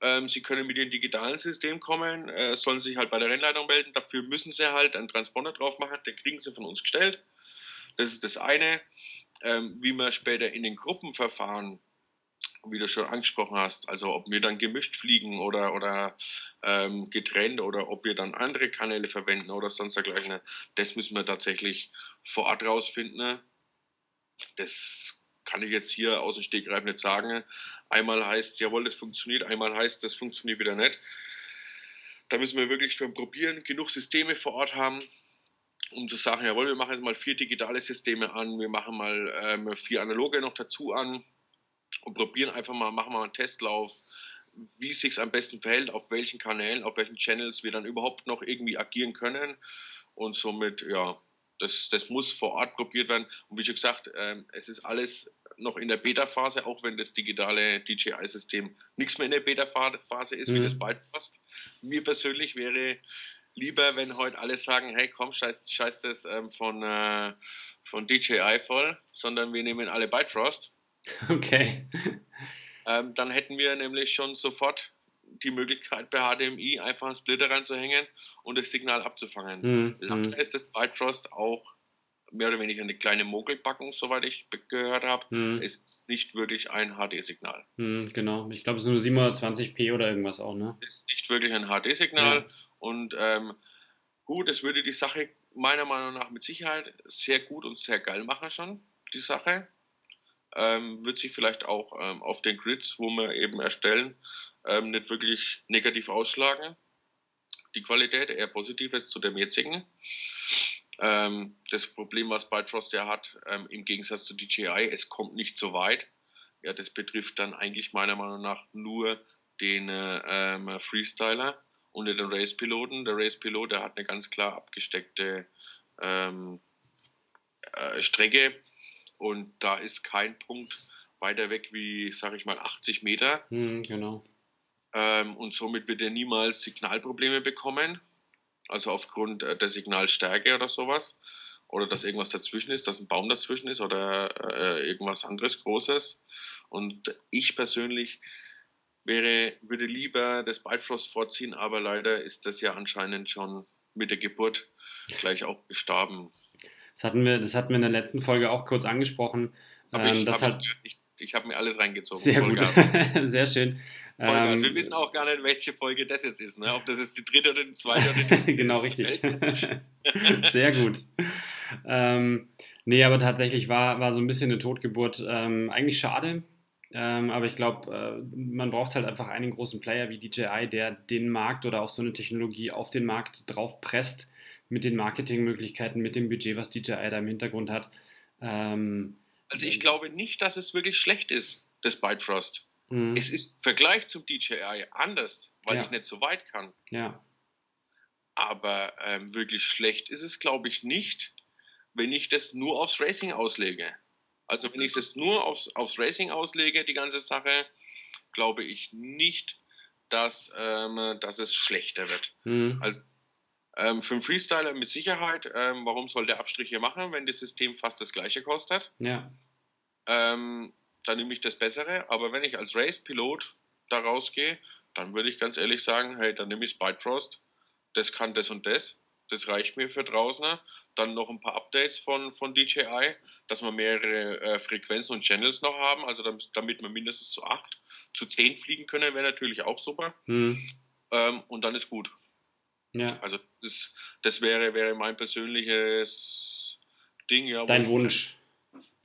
Ähm, sie können mit dem digitalen System kommen, äh, sollen sich halt bei der Rennleitung melden. Dafür müssen sie halt einen Transponder drauf machen, den kriegen sie von uns gestellt. Das ist das eine ähm, wie man später in den Gruppenverfahren, wie du schon angesprochen hast, also ob wir dann gemischt fliegen oder, oder ähm, getrennt oder ob wir dann andere Kanäle verwenden oder sonst dergleichen, das müssen wir tatsächlich vor Ort rausfinden. Das kann ich jetzt hier aus dem Stegreif nicht sagen. Einmal heißt es, jawohl, das funktioniert, einmal heißt das funktioniert wieder nicht. Da müssen wir wirklich beim Probieren genug Systeme vor Ort haben, um zu sagen, jawohl, wir machen jetzt mal vier digitale Systeme an, wir machen mal ähm, vier analoge noch dazu an und probieren einfach mal, machen mal einen Testlauf, wie sich am besten verhält, auf welchen Kanälen, auf welchen Channels wir dann überhaupt noch irgendwie agieren können und somit, ja, das, das muss vor Ort probiert werden. Und wie schon gesagt, ähm, es ist alles noch in der Beta-Phase, auch wenn das digitale DJI-System nichts mehr in der Beta-Phase ist, mhm. wie das Bytefast. Mir persönlich wäre lieber, wenn heute alle sagen, hey komm, scheiß, scheiß das ähm, von, äh, von DJI voll, sondern wir nehmen alle Bifrost. Okay. Ähm, dann hätten wir nämlich schon sofort die Möglichkeit bei HDMI einfach einen Splitter reinzuhängen und das Signal abzufangen. Mhm. Leider ist das Bifrost auch mehr oder weniger eine kleine Mogelpackung, soweit ich gehört habe. Hm. Es ist nicht wirklich ein HD-Signal. Hm, genau, ich glaube, es ist nur 720p oder irgendwas auch, ne? Es ist nicht wirklich ein HD-Signal ja. und ähm, gut, es würde die Sache meiner Meinung nach mit Sicherheit sehr gut und sehr geil machen schon, die Sache. Ähm, wird sich vielleicht auch ähm, auf den Grids, wo wir eben erstellen, ähm, nicht wirklich negativ ausschlagen. Die Qualität eher positiv ist zu dem jetzigen. Ähm, das Problem, was Bifrost ja hat, ähm, im Gegensatz zu DJI, es kommt nicht so weit. Ja, das betrifft dann eigentlich meiner Meinung nach nur den äh, Freestyler und den Race-Piloten. Der Race-Pilot, der hat eine ganz klar abgesteckte ähm, äh, Strecke und da ist kein Punkt weiter weg wie, sag ich mal, 80 Meter. Mhm, genau. Ähm, und somit wird er niemals Signalprobleme bekommen also aufgrund äh, der Signalstärke oder sowas. Oder dass irgendwas dazwischen ist, dass ein Baum dazwischen ist oder äh, irgendwas anderes Großes. Und ich persönlich wäre, würde lieber das Bifrost vorziehen, aber leider ist das ja anscheinend schon mit der Geburt gleich auch gestorben. Das hatten wir, das hatten wir in der letzten Folge auch kurz angesprochen. Aber ähm, ich habe halt, ich, ich hab mir alles reingezogen. Sehr gut, sehr schön. Ähm, wir wissen auch gar nicht, welche Folge das jetzt ist, ne? ob das jetzt die dritte oder die zweite oder die Genau, richtig. Sehr gut. Ähm, nee, aber tatsächlich war, war so ein bisschen eine Totgeburt. Ähm, eigentlich schade, ähm, aber ich glaube, äh, man braucht halt einfach einen großen Player wie DJI, der den Markt oder auch so eine Technologie auf den Markt drauf presst mit den Marketingmöglichkeiten, mit dem Budget, was DJI da im Hintergrund hat. Ähm, also ich glaube nicht, dass es wirklich schlecht ist, das Bifrost. Mhm. Es ist im Vergleich zum DJI anders, weil ja. ich nicht so weit kann. Ja. Aber ähm, wirklich schlecht ist es, glaube ich, nicht, wenn ich das nur aufs Racing auslege. Also wenn ich es nur aufs, aufs Racing auslege, die ganze Sache, glaube ich nicht, dass, ähm, dass es schlechter wird. Mhm. Also ähm, für einen Freestyler mit Sicherheit, ähm, warum soll der Abstriche machen, wenn das System fast das gleiche kostet? Ja. Ähm, dann nehme ich das Bessere. Aber wenn ich als Race-Pilot da rausgehe, dann würde ich ganz ehrlich sagen, hey, dann nehme ich Spidefrost. Das kann das und das. Das reicht mir für draußen. Dann noch ein paar Updates von, von DJI, dass wir mehrere äh, Frequenzen und Channels noch haben, also damit, damit wir mindestens zu 8, zu 10 fliegen können, wäre natürlich auch super. Ähm, und dann ist gut. Ja. Also das, das wäre, wäre mein persönliches Ding, ja. Dein Wunsch.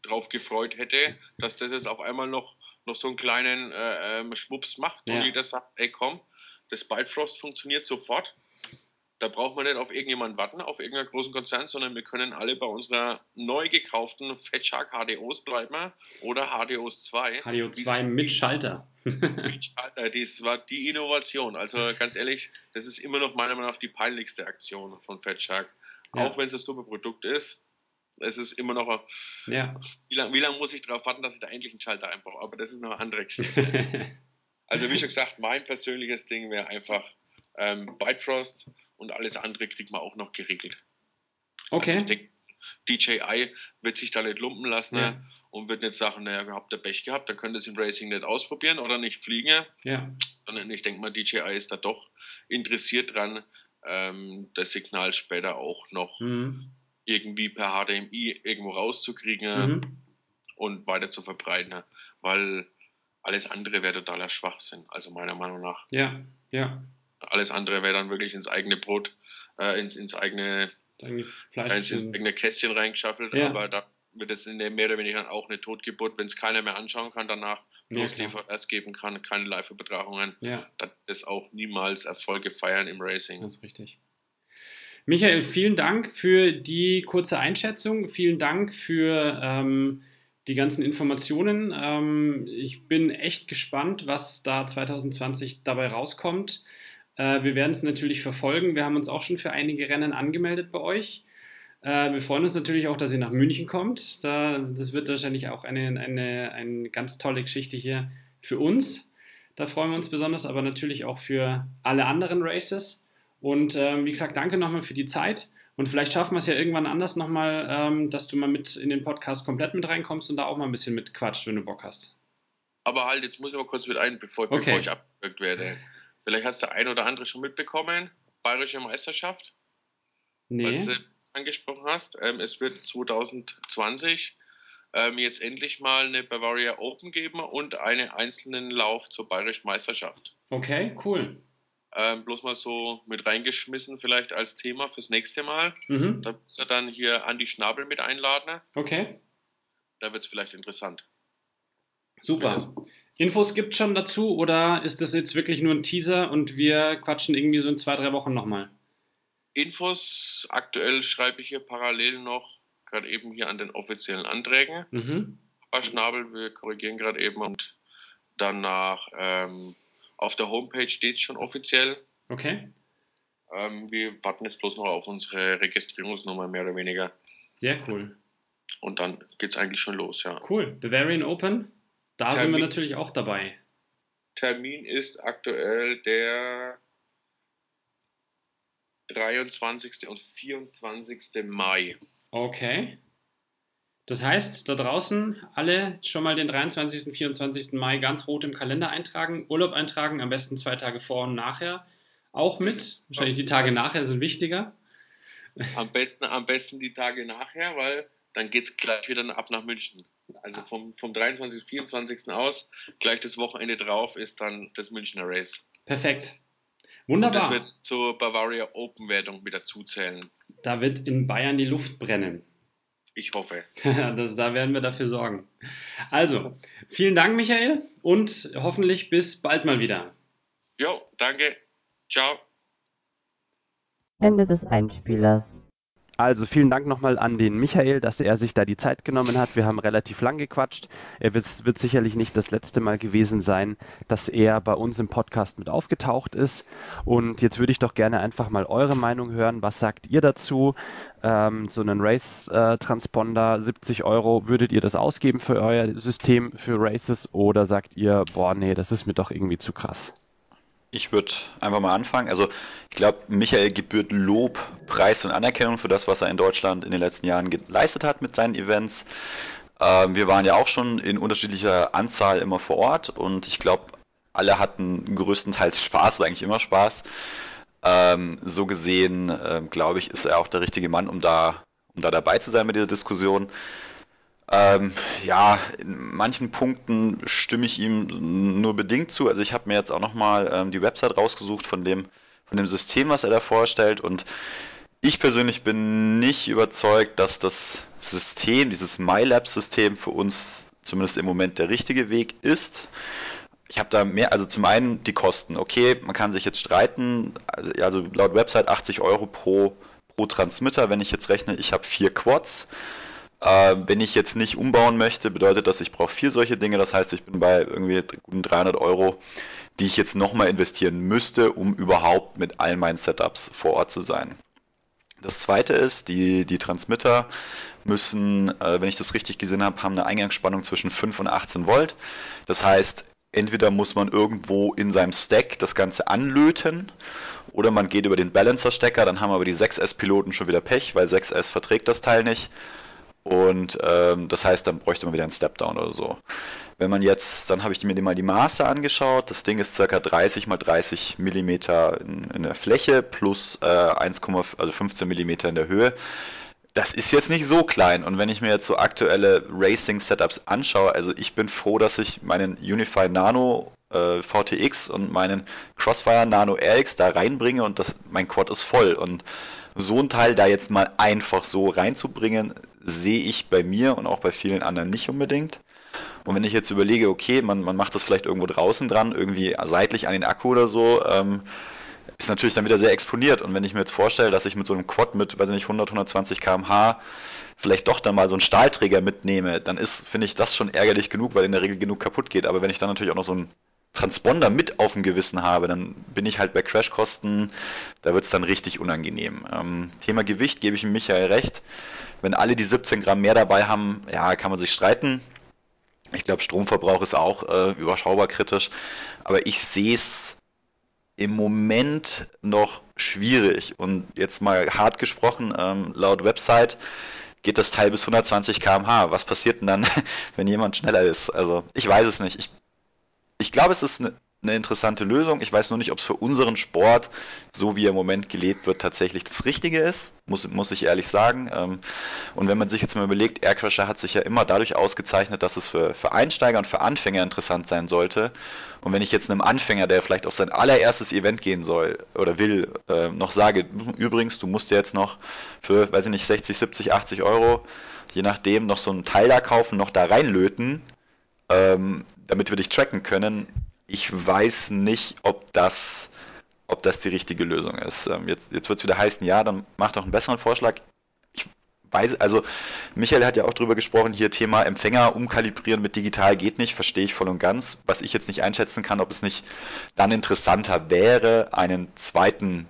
Drauf gefreut hätte, dass das jetzt auf einmal noch, noch so einen kleinen äh, ähm, Schwupps macht ja. und jeder sagt, ey komm, das Bifrost funktioniert sofort. Da braucht man nicht auf irgendjemanden warten, auf irgendeinen großen Konzern, sondern wir können alle bei unserer neu gekauften Fatshark HDOs bleiben oder HDOs 2. HDO 2 mit Schalter. mit Schalter, das war die Innovation. Also ganz ehrlich, das ist immer noch meiner Meinung nach die peinlichste Aktion von Fatshark. Ja. Auch wenn es ein super Produkt ist, es ist immer noch. Ja. Wie lange lang muss ich darauf warten, dass ich da endlich einen Schalter einbaue? Aber das ist noch eine andere Geschichte. also, wie schon gesagt, mein persönliches Ding wäre einfach ähm, Bifrost und alles andere kriegt man auch noch geregelt. Okay. Also denke, DJI wird sich da nicht lumpen lassen ja. und wird nicht sagen, naja, ihr habt ihr Pech gehabt, dann könnt ihr es im Racing nicht ausprobieren oder nicht fliegen. Ja. Sondern ich denke mal, DJI ist da doch interessiert dran, ähm, das Signal später auch noch mhm. irgendwie per HDMI irgendwo rauszukriegen mhm. und weiter zu verbreiten, weil alles andere wäre totaler Schwachsinn, also meiner Meinung nach. Ja, ja. Alles andere wäre dann wirklich ins eigene Brot, äh, ins, ins eigene Fleisch ins, ins eigene Kästchen reingeschaffelt, ja. aber da wird es in der mehr oder weniger auch eine Totgeburt, wenn es keiner mehr anschauen kann danach, bloß ja, DVRs geben kann, keine Live-Übertragungen, ja. dann das auch niemals Erfolge feiern im Racing. Das ist richtig. Michael, vielen Dank für die kurze Einschätzung. Vielen Dank für ähm, die ganzen Informationen. Ähm, ich bin echt gespannt, was da 2020 dabei rauskommt. Äh, wir werden es natürlich verfolgen. Wir haben uns auch schon für einige Rennen angemeldet bei euch. Äh, wir freuen uns natürlich auch, dass ihr nach München kommt. Da, das wird wahrscheinlich auch eine, eine, eine ganz tolle Geschichte hier für uns. Da freuen wir uns besonders, aber natürlich auch für alle anderen Races. Und ähm, wie gesagt, danke nochmal für die Zeit. Und vielleicht schaffen wir es ja irgendwann anders nochmal, ähm, dass du mal mit in den Podcast komplett mit reinkommst und da auch mal ein bisschen mit quatscht, wenn du Bock hast. Aber halt, jetzt muss ich mal kurz mit ein, bevor, okay. bevor ich abgewürgt werde. Vielleicht hast der ein oder andere schon mitbekommen. Bayerische Meisterschaft. Nee. Was du angesprochen hast. Ähm, es wird 2020 ähm, jetzt endlich mal eine Bavaria Open geben und einen einzelnen Lauf zur Bayerischen Meisterschaft. Okay, cool. Ähm, bloß mal so mit reingeschmissen, vielleicht als Thema fürs nächste Mal. Mhm. Da wirst du dann hier Andi Schnabel mit einladen. Okay. Da wird es vielleicht interessant. Super. Infos gibt es schon dazu oder ist das jetzt wirklich nur ein Teaser und wir quatschen irgendwie so in zwei, drei Wochen nochmal? Infos, aktuell schreibe ich hier parallel noch, gerade eben hier an den offiziellen Anträgen. Mhm. Frau Schnabel, wir korrigieren gerade eben und danach ähm, auf der Homepage steht es schon offiziell. Okay. Ähm, wir warten jetzt bloß noch auf unsere Registrierungsnummer, mehr oder weniger. Sehr cool. Und dann geht es eigentlich schon los, ja. Cool. Bavarian Open? Da Termin, sind wir natürlich auch dabei. Termin ist aktuell der 23. und 24. Mai. Okay. Das heißt, da draußen alle schon mal den 23. und 24. Mai ganz rot im Kalender eintragen, Urlaub eintragen, am besten zwei Tage vor und nachher auch mit. Wahrscheinlich die Tage nachher sind wichtiger. Am besten, am besten die Tage nachher, weil dann geht es gleich wieder ab nach München. Also vom, vom 23. 24. aus, gleich das Wochenende drauf ist dann das Münchner Race. Perfekt. Wunderbar. Und das wird zur Bavaria Open Wertung wieder zuzählen. Da wird in Bayern die Luft brennen. Ich hoffe. das, da werden wir dafür sorgen. Also, vielen Dank, Michael, und hoffentlich bis bald mal wieder. Jo, danke. Ciao. Ende des Einspielers. Also vielen Dank nochmal an den Michael, dass er sich da die Zeit genommen hat. Wir haben relativ lang gequatscht. Er wird, wird, sicherlich nicht das letzte Mal gewesen sein, dass er bei uns im Podcast mit aufgetaucht ist. Und jetzt würde ich doch gerne einfach mal eure Meinung hören. Was sagt ihr dazu? Ähm, so einen Race-Transponder, 70 Euro, würdet ihr das ausgeben für euer System für Races oder sagt ihr, boah, nee, das ist mir doch irgendwie zu krass? Ich würde einfach mal anfangen. Also ich glaube, Michael gebührt Lob, Preis und Anerkennung für das, was er in Deutschland in den letzten Jahren geleistet hat mit seinen Events. Ähm, wir waren ja auch schon in unterschiedlicher Anzahl immer vor Ort und ich glaube, alle hatten größtenteils Spaß, oder eigentlich immer Spaß. Ähm, so gesehen, äh, glaube ich, ist er auch der richtige Mann, um da, um da dabei zu sein mit dieser Diskussion. Ähm, ja, in manchen Punkten stimme ich ihm nur bedingt zu. Also ich habe mir jetzt auch nochmal ähm, die Website rausgesucht von dem, von dem System, was er da vorstellt. Und ich persönlich bin nicht überzeugt, dass das System, dieses MyLab-System für uns zumindest im Moment der richtige Weg ist. Ich habe da mehr, also zum einen die Kosten. Okay, man kann sich jetzt streiten, also laut Website 80 Euro pro, pro Transmitter. Wenn ich jetzt rechne, ich habe vier Quads wenn ich jetzt nicht umbauen möchte, bedeutet das, ich brauche vier solche Dinge. Das heißt, ich bin bei irgendwie guten 300 Euro, die ich jetzt nochmal investieren müsste, um überhaupt mit all meinen Setups vor Ort zu sein. Das zweite ist, die, die Transmitter müssen, äh, wenn ich das richtig gesehen habe, haben eine Eingangsspannung zwischen 5 und 18 Volt. Das heißt, entweder muss man irgendwo in seinem Stack das Ganze anlöten oder man geht über den Balancer-Stecker, dann haben aber die 6S-Piloten schon wieder Pech, weil 6S verträgt das Teil nicht. Und ähm, das heißt, dann bräuchte man wieder einen Stepdown oder so. Wenn man jetzt, dann habe ich mir mal die Maße angeschaut. Das Ding ist ca. 30 mal 30 mm in, in der Fläche plus äh, 1, also 15 mm in der Höhe. Das ist jetzt nicht so klein. Und wenn ich mir jetzt so aktuelle Racing-Setups anschaue, also ich bin froh, dass ich meinen Unify Nano äh, VTX und meinen Crossfire Nano RX da reinbringe und das, mein Quad ist voll. Und so ein Teil da jetzt mal einfach so reinzubringen, sehe ich bei mir und auch bei vielen anderen nicht unbedingt. Und wenn ich jetzt überlege, okay, man, man macht das vielleicht irgendwo draußen dran, irgendwie seitlich an den Akku oder so, ähm, ist natürlich dann wieder sehr exponiert. Und wenn ich mir jetzt vorstelle, dass ich mit so einem Quad mit, weiß ich nicht, 100, 120 km/h vielleicht doch dann mal so einen Stahlträger mitnehme, dann ist, finde ich, das schon ärgerlich genug, weil in der Regel genug kaputt geht. Aber wenn ich dann natürlich auch noch so einen Transponder mit auf dem Gewissen habe, dann bin ich halt bei Crashkosten, da wird es dann richtig unangenehm. Ähm, Thema Gewicht gebe ich Michael recht. Wenn alle die 17 Gramm mehr dabei haben, ja, kann man sich streiten. Ich glaube, Stromverbrauch ist auch äh, überschaubar kritisch. Aber ich sehe es im Moment noch schwierig. Und jetzt mal hart gesprochen, ähm, laut Website geht das Teil bis 120 km/h. Was passiert denn dann, wenn jemand schneller ist? Also ich weiß es nicht. Ich, ich glaube, es ist eine eine interessante Lösung. Ich weiß nur nicht, ob es für unseren Sport, so wie er im Moment gelebt wird, tatsächlich das Richtige ist, muss, muss ich ehrlich sagen. Ähm, und wenn man sich jetzt mal überlegt, Aircrasher hat sich ja immer dadurch ausgezeichnet, dass es für, für Einsteiger und für Anfänger interessant sein sollte. Und wenn ich jetzt einem Anfänger, der vielleicht auf sein allererstes Event gehen soll oder will, äh, noch sage, übrigens, du musst dir jetzt noch für, weiß ich nicht, 60, 70, 80 Euro, je nachdem, noch so ein Teil da kaufen, noch da reinlöten, ähm, damit wir dich tracken können, ich weiß nicht, ob das, ob das die richtige Lösung ist. Ähm, jetzt jetzt wird es wieder heißen, ja, dann mach doch einen besseren Vorschlag. Ich weiß, also Michael hat ja auch drüber gesprochen, hier Thema Empfänger umkalibrieren mit digital geht nicht, verstehe ich voll und ganz. Was ich jetzt nicht einschätzen kann, ob es nicht dann interessanter wäre, einen zweiten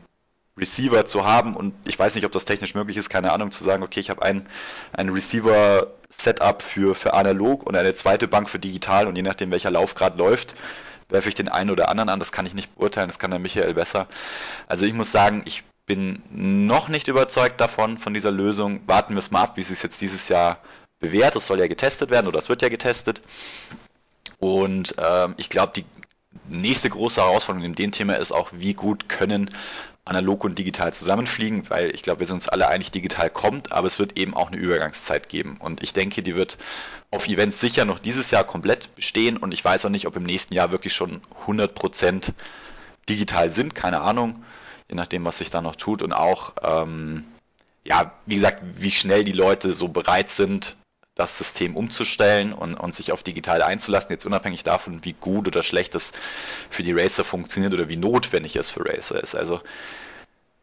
Receiver zu haben und ich weiß nicht, ob das technisch möglich ist, keine Ahnung, zu sagen, okay, ich habe ein, ein Receiver-Setup für, für analog und eine zweite Bank für digital und je nachdem, welcher Laufgrad läuft, werfe ich den einen oder anderen an. Das kann ich nicht beurteilen, das kann der Michael besser. Also ich muss sagen, ich bin noch nicht überzeugt davon, von dieser Lösung. Warten wir es mal ab, wie es sich jetzt dieses Jahr bewährt. Es soll ja getestet werden oder es wird ja getestet. Und ähm, ich glaube, die nächste große Herausforderung in dem Thema ist auch, wie gut können analog und digital zusammenfliegen, weil ich glaube, wir sind uns alle einig, digital kommt, aber es wird eben auch eine Übergangszeit geben. Und ich denke, die wird auf Events sicher noch dieses Jahr komplett bestehen und ich weiß auch nicht, ob im nächsten Jahr wirklich schon 100% digital sind, keine Ahnung, je nachdem, was sich da noch tut und auch, ähm, ja, wie gesagt, wie schnell die Leute so bereit sind, das System umzustellen und, und sich auf digital einzulassen, jetzt unabhängig davon, wie gut oder schlecht das für die Racer funktioniert oder wie notwendig es für Racer ist. Also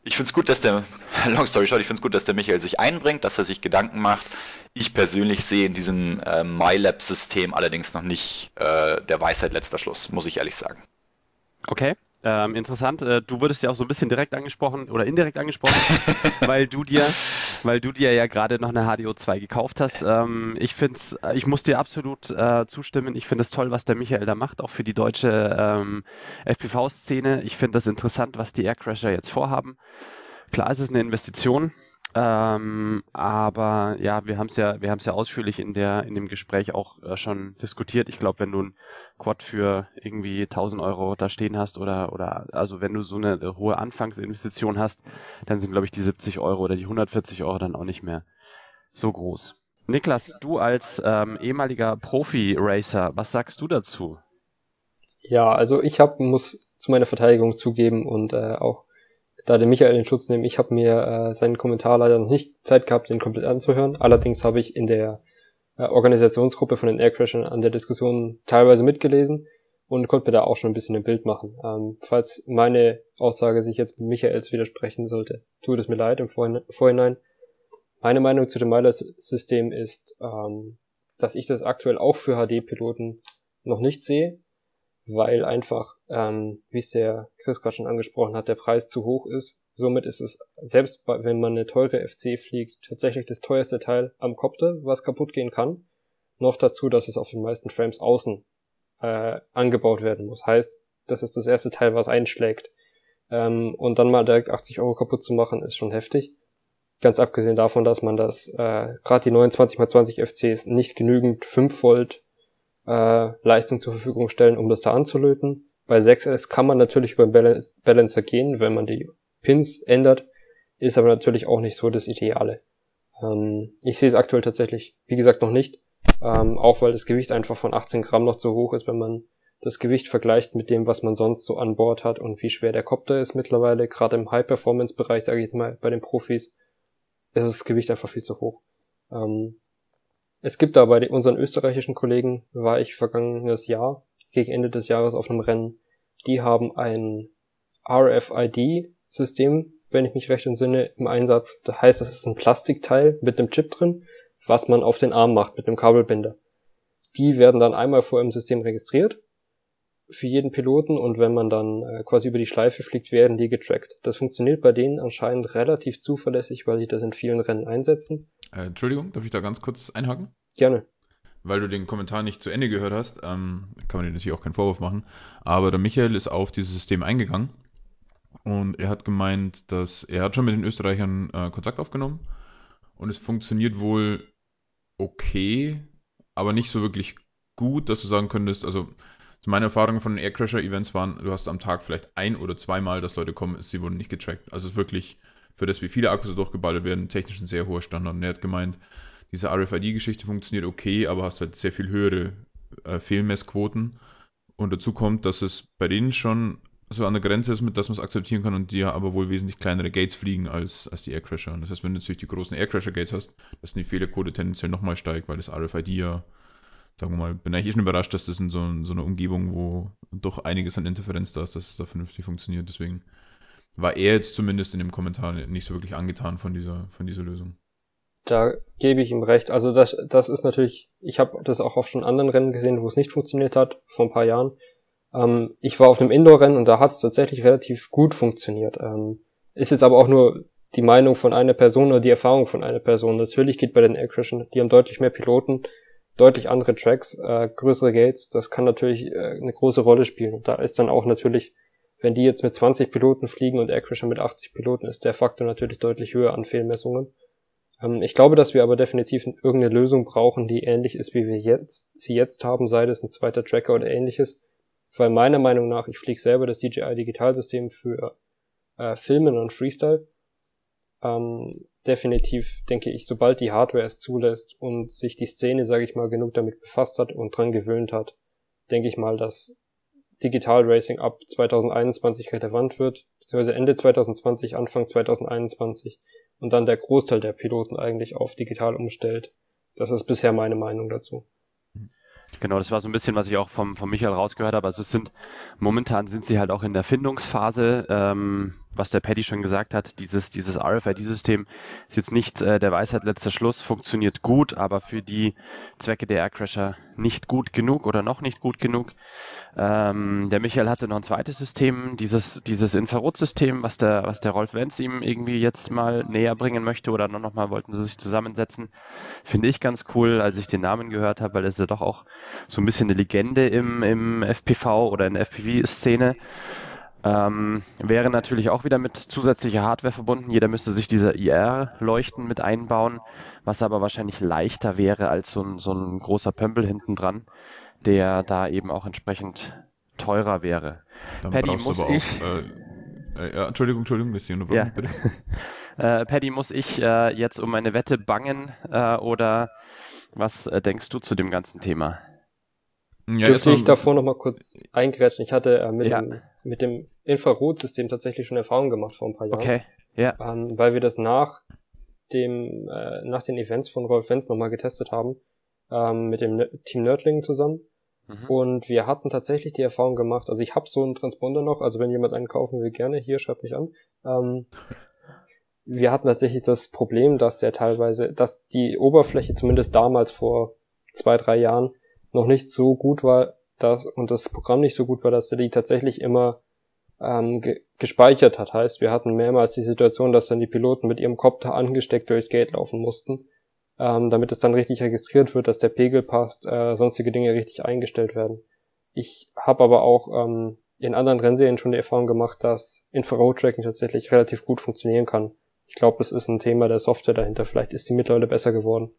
Ich finde es gut, dass der, long story short, ich finde es gut, dass der Michael sich einbringt, dass er sich Gedanken macht. Ich persönlich sehe in diesem äh, MyLab-System allerdings noch nicht äh, der Weisheit letzter Schluss, muss ich ehrlich sagen. Okay. Ähm, interessant, äh, du wurdest ja auch so ein bisschen direkt angesprochen oder indirekt angesprochen, weil du dir, weil du dir ja gerade noch eine HDO2 gekauft hast. Ähm, ich finde ich muss dir absolut äh, zustimmen. Ich finde es toll, was der Michael da macht, auch für die deutsche ähm, FPV-Szene. Ich finde das interessant, was die Aircrasher jetzt vorhaben. Klar, es ist eine Investition, ähm, aber ja, wir haben es ja, wir haben es ja ausführlich in der in dem Gespräch auch äh, schon diskutiert. Ich glaube, wenn du ein Quad für irgendwie 1000 Euro da stehen hast oder oder also wenn du so eine äh, hohe Anfangsinvestition hast, dann sind glaube ich die 70 Euro oder die 140 Euro dann auch nicht mehr so groß. Niklas, du als ähm, ehemaliger Profi-Racer, was sagst du dazu? Ja, also ich hab, muss zu meiner Verteidigung zugeben und äh, auch da der Michael in Schutz nehmen. Ich habe mir äh, seinen Kommentar leider noch nicht Zeit gehabt, den komplett anzuhören. Allerdings habe ich in der äh, Organisationsgruppe von den Aircrashern an der Diskussion teilweise mitgelesen und konnte mir da auch schon ein bisschen ein Bild machen. Ähm, falls meine Aussage sich jetzt mit Michaels widersprechen sollte, tut es mir leid im Vorhinein. Meine Meinung zu dem Miler-System ist, ähm, dass ich das aktuell auch für HD-Piloten noch nicht sehe weil einfach, ähm, wie es der Chris gerade schon angesprochen hat, der Preis zu hoch ist. Somit ist es, selbst wenn man eine teure FC fliegt, tatsächlich das teuerste Teil am Kopter, was kaputt gehen kann. Noch dazu, dass es auf den meisten Frames außen äh, angebaut werden muss. Heißt, das ist das erste Teil, was einschlägt. Ähm, und dann mal direkt 80 Euro kaputt zu machen, ist schon heftig. Ganz abgesehen davon, dass man das, äh, gerade die 29x20 FCs nicht genügend 5 Volt äh, Leistung zur Verfügung stellen, um das da anzulöten. Bei 6S kann man natürlich über den Balancer gehen, wenn man die Pins ändert, ist aber natürlich auch nicht so das Ideale. Ähm, ich sehe es aktuell tatsächlich, wie gesagt, noch nicht, ähm, auch weil das Gewicht einfach von 18 Gramm noch zu hoch ist, wenn man das Gewicht vergleicht mit dem, was man sonst so an Bord hat und wie schwer der Copter ist mittlerweile, gerade im High-Performance-Bereich, sage ich jetzt mal, bei den Profis, ist das Gewicht einfach viel zu hoch. Ähm, es gibt da bei unseren österreichischen Kollegen, war ich vergangenes Jahr, gegen Ende des Jahres auf einem Rennen, die haben ein RFID-System, wenn ich mich recht entsinne, im Einsatz. Das heißt, das ist ein Plastikteil mit einem Chip drin, was man auf den Arm macht mit einem Kabelbinder. Die werden dann einmal vor im System registriert für jeden Piloten und wenn man dann äh, quasi über die Schleife fliegt, werden die getrackt. Das funktioniert bei denen anscheinend relativ zuverlässig, weil die das in vielen Rennen einsetzen. Äh, Entschuldigung, darf ich da ganz kurz einhaken? Gerne. Weil du den Kommentar nicht zu Ende gehört hast, ähm, kann man dir natürlich auch keinen Vorwurf machen. Aber der Michael ist auf dieses System eingegangen und er hat gemeint, dass er hat schon mit den Österreichern äh, Kontakt aufgenommen und es funktioniert wohl okay, aber nicht so wirklich gut, dass du sagen könntest, also meine Erfahrungen von den Aircrasher-Events waren, du hast am Tag vielleicht ein oder zweimal, dass Leute kommen, sie wurden nicht getrackt. Also es ist wirklich für das, wie viele Akkus durchgeballert werden, technisch ein sehr hoher Standard. Und er hat gemeint, diese RFID-Geschichte funktioniert okay, aber hast halt sehr viel höhere äh, Fehlmessquoten. Und dazu kommt, dass es bei denen schon so an der Grenze ist, mit dass man es akzeptieren kann und die aber wohl wesentlich kleinere Gates fliegen als, als die Aircrasher. Und das heißt, wenn du natürlich die großen Aircrasher-Gates hast, dass die Fehlerquote tendenziell nochmal steigt, weil das RFID ja, sagen wir mal, bin eigentlich schon überrascht, dass das in so, so einer Umgebung, wo doch einiges an Interferenz da ist, dass es da vernünftig funktioniert. Deswegen war er jetzt zumindest in dem Kommentar nicht so wirklich angetan von dieser, von dieser Lösung. Da gebe ich ihm recht. Also das, das ist natürlich, ich habe das auch auf schon anderen Rennen gesehen, wo es nicht funktioniert hat, vor ein paar Jahren. Ähm, ich war auf einem Indoor-Rennen und da hat es tatsächlich relativ gut funktioniert. Ähm, ist jetzt aber auch nur die Meinung von einer Person oder die Erfahrung von einer Person. Natürlich geht bei den Aircrashern, die haben deutlich mehr Piloten, deutlich andere Tracks, äh, größere Gates. Das kann natürlich äh, eine große Rolle spielen. Da ist dann auch natürlich wenn die jetzt mit 20 Piloten fliegen und Aircrasher mit 80 Piloten, ist der Faktor natürlich deutlich höher an Fehlmessungen. Ähm, ich glaube, dass wir aber definitiv irgendeine Lösung brauchen, die ähnlich ist, wie wir jetzt, sie jetzt haben, sei das ein zweiter Tracker oder ähnliches. Weil meiner Meinung nach, ich fliege selber das DJI Digitalsystem für äh, Filmen und Freestyle. Ähm, definitiv denke ich, sobald die Hardware es zulässt und sich die Szene, sage ich mal, genug damit befasst hat und dran gewöhnt hat, denke ich mal, dass Digital Racing ab 2021 relevant wird, beziehungsweise Ende 2020, Anfang 2021 und dann der Großteil der Piloten eigentlich auf digital umstellt. Das ist bisher meine Meinung dazu. Genau, das war so ein bisschen, was ich auch vom, vom Michael rausgehört habe. Also es sind, momentan sind sie halt auch in der Findungsphase, ähm, was der Paddy schon gesagt hat, dieses, dieses RFID-System ist jetzt nicht äh, der Weisheit letzter Schluss, funktioniert gut, aber für die Zwecke der Aircrasher nicht gut genug oder noch nicht gut genug. Ähm, der Michael hatte noch ein zweites System, dieses, dieses Infrarotsystem, was der, was der Rolf Wenz ihm irgendwie jetzt mal näher bringen möchte oder noch, noch mal wollten sie sich zusammensetzen. Finde ich ganz cool, als ich den Namen gehört habe, weil es ja doch auch so ein bisschen eine Legende im, im FPV oder in der FPV-Szene. Ähm, wäre natürlich auch wieder mit zusätzlicher Hardware verbunden. Jeder müsste sich diese IR-Leuchten mit einbauen, was aber wahrscheinlich leichter wäre als so ein, so ein großer Pömpel hinten dran, der da eben auch entsprechend teurer wäre. Dann Paddy, muss ich... Auch, äh, äh, Entschuldigung, Entschuldigung, bisschen unterbrochen, ja. bitte. äh, Paddy, muss ich äh, jetzt um meine Wette bangen äh, oder was äh, denkst du zu dem ganzen Thema? Ja, Dürfte ich davor noch mal kurz eingrätschen? Ich hatte äh, mit, ja. dem, mit dem Infrarotsystem tatsächlich schon Erfahrung gemacht vor ein paar Jahren. Okay, ja. Ähm, weil wir das nach dem, äh, nach den Events von Rolf Wenz nochmal getestet haben, ähm, mit dem Team Nerdling zusammen. Mhm. Und wir hatten tatsächlich die Erfahrung gemacht, also ich habe so einen Transponder noch, also wenn jemand einen kaufen will, gerne, hier, schreibt mich an. Ähm, wir hatten tatsächlich das Problem, dass der teilweise, dass die Oberfläche zumindest damals vor zwei, drei Jahren noch nicht so gut war, dass, und das Programm nicht so gut war, dass er die tatsächlich immer ähm, ge gespeichert hat. Heißt, wir hatten mehrmals die Situation, dass dann die Piloten mit ihrem Kopter angesteckt durchs Gate laufen mussten, ähm, damit es dann richtig registriert wird, dass der Pegel passt, äh, sonstige Dinge richtig eingestellt werden. Ich habe aber auch ähm, in anderen Rennserien schon die Erfahrung gemacht, dass Infrarot-Tracking tatsächlich relativ gut funktionieren kann. Ich glaube, es ist ein Thema der Software dahinter. Vielleicht ist die mittlerweile besser geworden.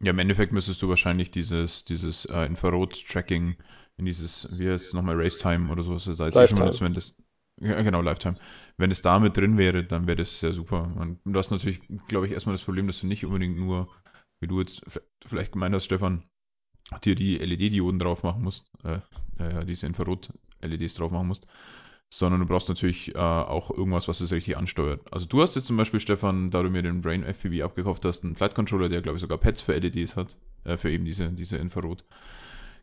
Ja, im Endeffekt müsstest du wahrscheinlich dieses, dieses äh, Infrarot-Tracking in dieses, wie heißt es nochmal, Racetime oder sowas, da jetzt schon wenn das, ja, genau, Lifetime. Wenn es da mit drin wäre, dann wäre das sehr super. Und du hast natürlich, glaube ich, erstmal das Problem, dass du nicht unbedingt nur, wie du jetzt vielleicht gemeint hast, Stefan, dir die LED-Dioden drauf machen musst, äh, äh, diese Infrarot-LEDs drauf machen musst, sondern du brauchst natürlich äh, auch irgendwas, was es richtig ansteuert. Also du hast jetzt zum Beispiel, Stefan, da du mir den Brain FPV abgekauft hast, einen Flight Controller, der glaube ich sogar Pads für LEDs hat, äh, für eben diese, diese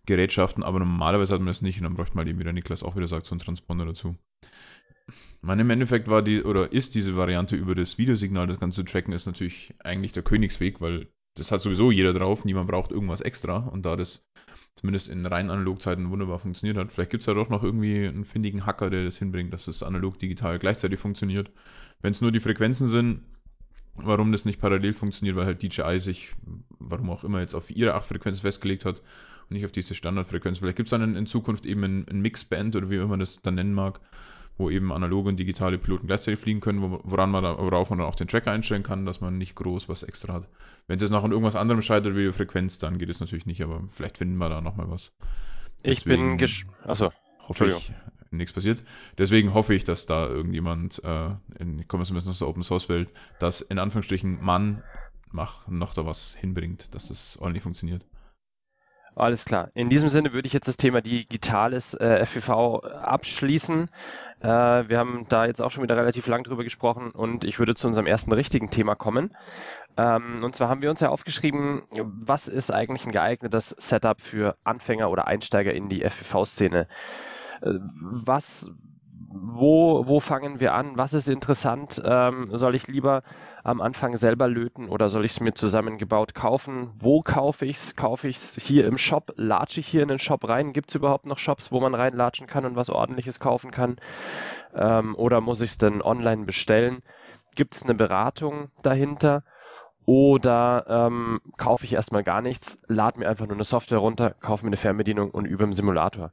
Infrarot-Gerätschaften, aber normalerweise hat man das nicht und dann bräuchte man eben, wie der Niklas auch wieder sagt, so einen Transponder dazu. Mein im Endeffekt war die, oder ist diese Variante über das Videosignal, das Ganze zu tracken, ist natürlich eigentlich der Königsweg, weil das hat sowieso jeder drauf, niemand braucht irgendwas extra und da das zumindest in rein Analogzeiten wunderbar funktioniert hat. Vielleicht gibt es ja doch noch irgendwie einen findigen Hacker, der das hinbringt, dass das analog-digital gleichzeitig funktioniert. Wenn es nur die Frequenzen sind, warum das nicht parallel funktioniert, weil halt DJI sich, warum auch immer, jetzt auf ihre 8 Frequenzen festgelegt hat und nicht auf diese Standardfrequenz. Vielleicht gibt es dann in, in, Zukunft eben ein, ein Mixband oder wie immer man das dann nennen mag, wo eben analoge und digitale Piloten gleichzeitig fliegen können, woran man da, worauf man dann auch den Tracker einstellen kann, dass man nicht groß was extra hat. Wenn es jetzt noch an irgendwas anderem scheitert wie die Frequenz, dann geht es natürlich nicht, aber vielleicht finden wir da nochmal was. Deswegen ich bin gesch Achso, hoffe ich, nichts passiert. Deswegen hoffe ich, dass da irgendjemand, äh, in, ich komme zumindest aus der Open Source Welt, dass in Anführungsstrichen Mann mach noch da was hinbringt, dass das ordentlich funktioniert. Alles klar. In diesem Sinne würde ich jetzt das Thema digitales äh, FPV abschließen. Äh, wir haben da jetzt auch schon wieder relativ lang drüber gesprochen und ich würde zu unserem ersten richtigen Thema kommen. Ähm, und zwar haben wir uns ja aufgeschrieben, was ist eigentlich ein geeignetes Setup für Anfänger oder Einsteiger in die FPV-Szene? Äh, was wo, wo fangen wir an? Was ist interessant? Ähm, soll ich lieber am Anfang selber löten oder soll ich es mir zusammengebaut kaufen? Wo kaufe ich es? Kaufe ich es hier im Shop? Latsche ich hier in den Shop rein? Gibt es überhaupt noch Shops, wo man reinlatschen kann und was ordentliches kaufen kann? Ähm, oder muss ich es denn online bestellen? Gibt es eine Beratung dahinter? Oder ähm, kaufe ich erstmal gar nichts, lade mir einfach nur eine Software runter, kaufe mir eine Fernbedienung und übe im Simulator.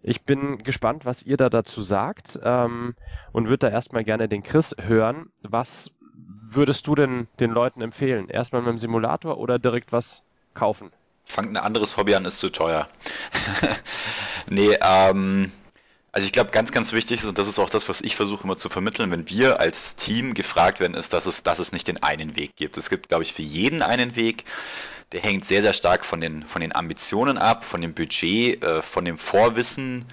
Ich bin gespannt, was ihr da dazu sagt ähm, und würde da erstmal gerne den Chris hören. Was würdest du denn den Leuten empfehlen? Erstmal mit dem Simulator oder direkt was kaufen? Fangt ein anderes Hobby an, ist zu teuer. nee, ähm, also ich glaube, ganz, ganz wichtig ist, und das ist auch das, was ich versuche immer zu vermitteln, wenn wir als Team gefragt werden, ist, dass es, dass es nicht den einen Weg gibt. Es gibt, glaube ich, für jeden einen Weg der hängt sehr, sehr stark von den, von den Ambitionen ab, von dem Budget, äh, von dem Vorwissen.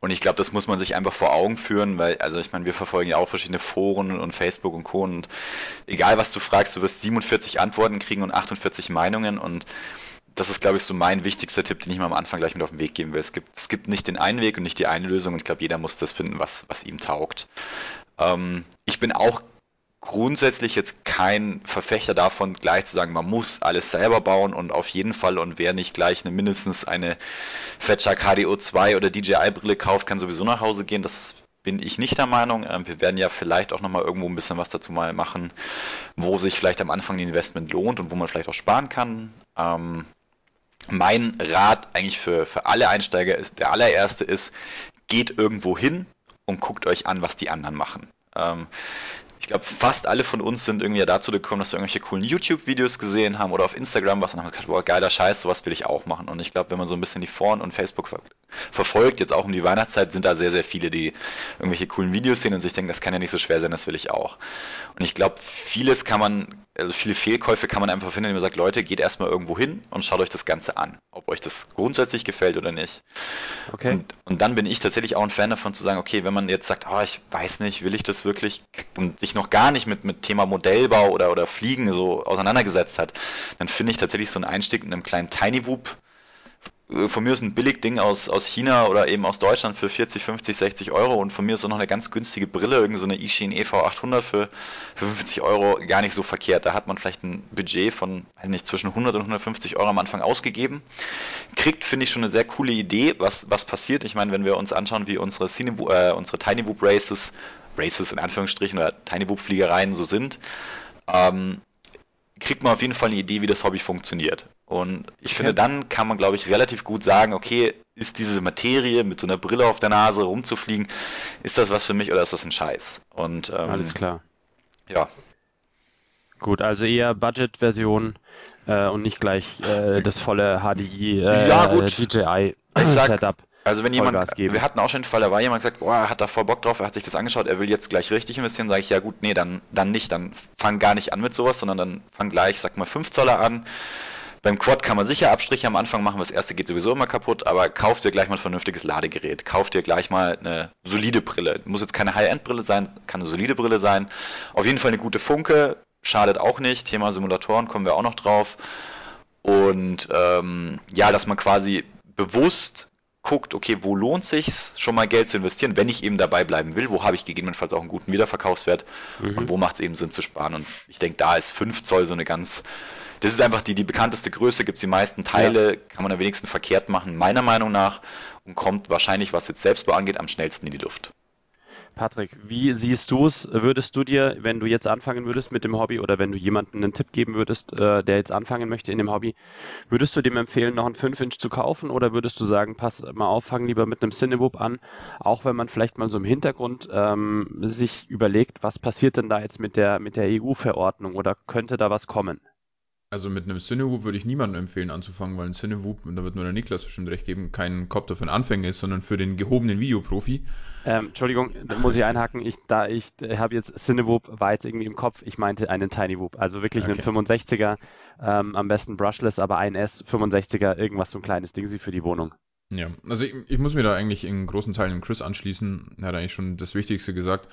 Und ich glaube, das muss man sich einfach vor Augen führen, weil, also ich meine, wir verfolgen ja auch verschiedene Foren und Facebook und Co. Und egal was du fragst, du wirst 47 Antworten kriegen und 48 Meinungen und das ist, glaube ich, so mein wichtigster Tipp, den ich mal am Anfang gleich mit auf den Weg geben will. Es gibt, es gibt nicht den einen Weg und nicht die eine Lösung und ich glaube, jeder muss das finden, was, was ihm taugt. Ähm, ich bin auch grundsätzlich jetzt kein Verfechter davon, gleich zu sagen, man muss alles selber bauen und auf jeden Fall und wer nicht gleich eine, mindestens eine Fetcher KDO 2 oder DJI-Brille kauft, kann sowieso nach Hause gehen. Das bin ich nicht der Meinung. Ähm, wir werden ja vielleicht auch nochmal irgendwo ein bisschen was dazu mal machen, wo sich vielleicht am Anfang ein Investment lohnt und wo man vielleicht auch sparen kann. Ähm, mein Rat eigentlich für, für alle Einsteiger ist, der allererste ist, geht irgendwo hin und guckt euch an, was die anderen machen. Ich glaube, fast alle von uns sind irgendwie dazu gekommen, dass wir irgendwelche coolen YouTube-Videos gesehen haben oder auf Instagram was und haben gesagt, boah, geiler Scheiß, sowas will ich auch machen. Und ich glaube, wenn man so ein bisschen die Foren und Facebook ver verfolgt, jetzt auch um die Weihnachtszeit, sind da sehr, sehr viele, die irgendwelche coolen Videos sehen und sich denken, das kann ja nicht so schwer sein, das will ich auch. Und ich glaube, vieles kann man, also viele Fehlkäufe kann man einfach finden, indem man sagt, Leute, geht erstmal irgendwo hin und schaut euch das Ganze an, ob euch das grundsätzlich gefällt oder nicht. Okay. Und, und dann bin ich tatsächlich auch ein Fan davon zu sagen, okay, wenn man jetzt sagt, oh, ich weiß nicht, will ich das wirklich und sich noch gar nicht mit, mit Thema Modellbau oder, oder Fliegen so auseinandergesetzt hat, dann finde ich tatsächlich so einen Einstieg in einem kleinen Tiny Whoop von mir ist ein Billigding aus, aus China oder eben aus Deutschland für 40, 50, 60 Euro und von mir ist auch noch eine ganz günstige Brille, irgendeine so Ishin EV800 für, für 50 Euro gar nicht so verkehrt. Da hat man vielleicht ein Budget von, weiß nicht, zwischen 100 und 150 Euro am Anfang ausgegeben. Kriegt, finde ich, schon eine sehr coole Idee, was, was passiert. Ich meine, wenn wir uns anschauen, wie unsere, Cine, äh, unsere Tiny Whoop Races, Races in Anführungsstrichen oder Tiny Whoop Fliegereien so sind, ähm, kriegt man auf jeden Fall eine Idee, wie das Hobby funktioniert. Und ich finde, dann kann man, glaube ich, relativ gut sagen, okay, ist diese Materie mit so einer Brille auf der Nase rumzufliegen, ist das was für mich oder ist das ein Scheiß? Und ähm, alles klar. Ja. Gut, also eher Budget-Version äh, und nicht gleich äh, das volle HDI äh, ja, DJI Setup. Also wenn jemand, wir hatten auch schon den Fall, da war jemand gesagt, boah, er hat da voll Bock drauf, er hat sich das angeschaut, er will jetzt gleich richtig investieren, sage ich, ja gut, nee, dann, dann nicht, dann fang gar nicht an mit sowas, sondern dann fang gleich, sag mal 5 Zoller an. Beim Quad kann man sicher Abstriche am Anfang machen, das erste geht sowieso immer kaputt, aber kauf dir gleich mal ein vernünftiges Ladegerät, kauf dir gleich mal eine solide Brille. Muss jetzt keine High-End-Brille sein, kann eine solide Brille sein. Auf jeden Fall eine gute Funke, schadet auch nicht. Thema Simulatoren kommen wir auch noch drauf. Und ähm, ja, dass man quasi bewusst guckt, okay, wo lohnt sich schon mal Geld zu investieren, wenn ich eben dabei bleiben will, wo habe ich gegebenenfalls auch einen guten Wiederverkaufswert mhm. und wo macht es eben Sinn zu sparen. Und ich denke, da ist 5 Zoll so eine ganz, das ist einfach die, die bekannteste Größe, gibt es die meisten Teile, ja. kann man am wenigsten verkehrt machen, meiner Meinung nach, und kommt wahrscheinlich, was jetzt Selbstbau angeht, am schnellsten in die Luft. Patrick, wie siehst du es? Würdest du dir, wenn du jetzt anfangen würdest mit dem Hobby oder wenn du jemandem einen Tipp geben würdest, äh, der jetzt anfangen möchte in dem Hobby, würdest du dem empfehlen, noch einen 5-Inch zu kaufen oder würdest du sagen, pass mal auf, fang lieber mit einem Cinewhoop an, auch wenn man vielleicht mal so im Hintergrund ähm, sich überlegt, was passiert denn da jetzt mit der, mit der EU-Verordnung oder könnte da was kommen? Also mit einem Cinewoop würde ich niemandem empfehlen anzufangen, weil ein Cinewoop, und da wird nur der Niklas bestimmt recht geben, kein Copter für einen Anfänger ist, sondern für den gehobenen Videoprofi. Ähm, Entschuldigung, da muss ich einhaken. Ich, da ich habe jetzt Cinewoop war jetzt irgendwie im Kopf. Ich meinte einen Tiny Woop, also wirklich okay. einen 65er, ähm, am besten brushless, aber ein S 65er, irgendwas so ein kleines Ding sie für die Wohnung. Ja, also ich, ich muss mir da eigentlich in großen Teilen Chris anschließen. Er hat eigentlich schon das Wichtigste gesagt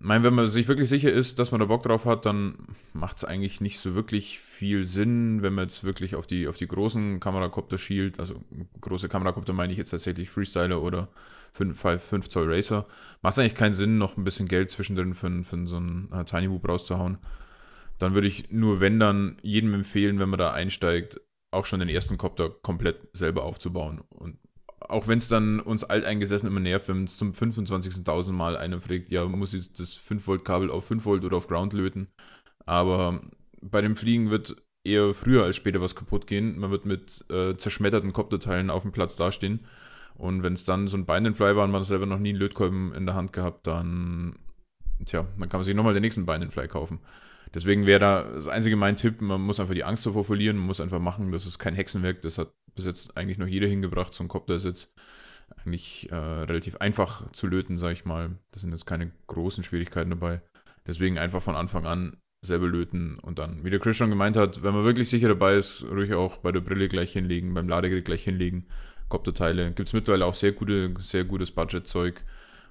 meine, wenn man sich wirklich sicher ist, dass man da Bock drauf hat, dann macht es eigentlich nicht so wirklich viel Sinn, wenn man jetzt wirklich auf die, auf die großen Kamerakopter schielt. Also große Kamerakopter meine ich jetzt tatsächlich Freestyler oder 5, 5 Zoll Racer. Macht es eigentlich keinen Sinn, noch ein bisschen Geld zwischendrin für, für so einen uh, Tiny Whoop rauszuhauen. Dann würde ich nur, wenn dann, jedem empfehlen, wenn man da einsteigt, auch schon den ersten Kopter komplett selber aufzubauen. Und auch wenn es dann uns alteingesessen immer nervt, wenn es zum 25.000 Mal einer fragt, ja, muss ich das 5-Volt-Kabel auf 5 Volt oder auf Ground löten. Aber bei dem Fliegen wird eher früher als später was kaputt gehen. Man wird mit äh, zerschmetterten Kopterteilen auf dem Platz dastehen. Und wenn es dann so ein Bind-and-Fly war und man selber noch nie einen Lötkolben in der Hand gehabt, dann, tja, dann kann man sich nochmal den nächsten Bind-and-Fly kaufen. Deswegen wäre da das einzige mein Tipp, man muss einfach die Angst davor verlieren, man muss einfach machen, das ist kein Hexenwerk, das hat bis jetzt eigentlich noch jeder hingebracht. So ein Copter ist jetzt eigentlich äh, relativ einfach zu löten, sag ich mal. Das sind jetzt keine großen Schwierigkeiten dabei. Deswegen einfach von Anfang an selber löten und dann, wie der Chris schon gemeint hat, wenn man wirklich sicher dabei ist, ruhig auch bei der Brille gleich hinlegen, beim Ladegerät gleich hinlegen. Kopterteile gibt es mittlerweile auch sehr gute, sehr gutes Budgetzeug,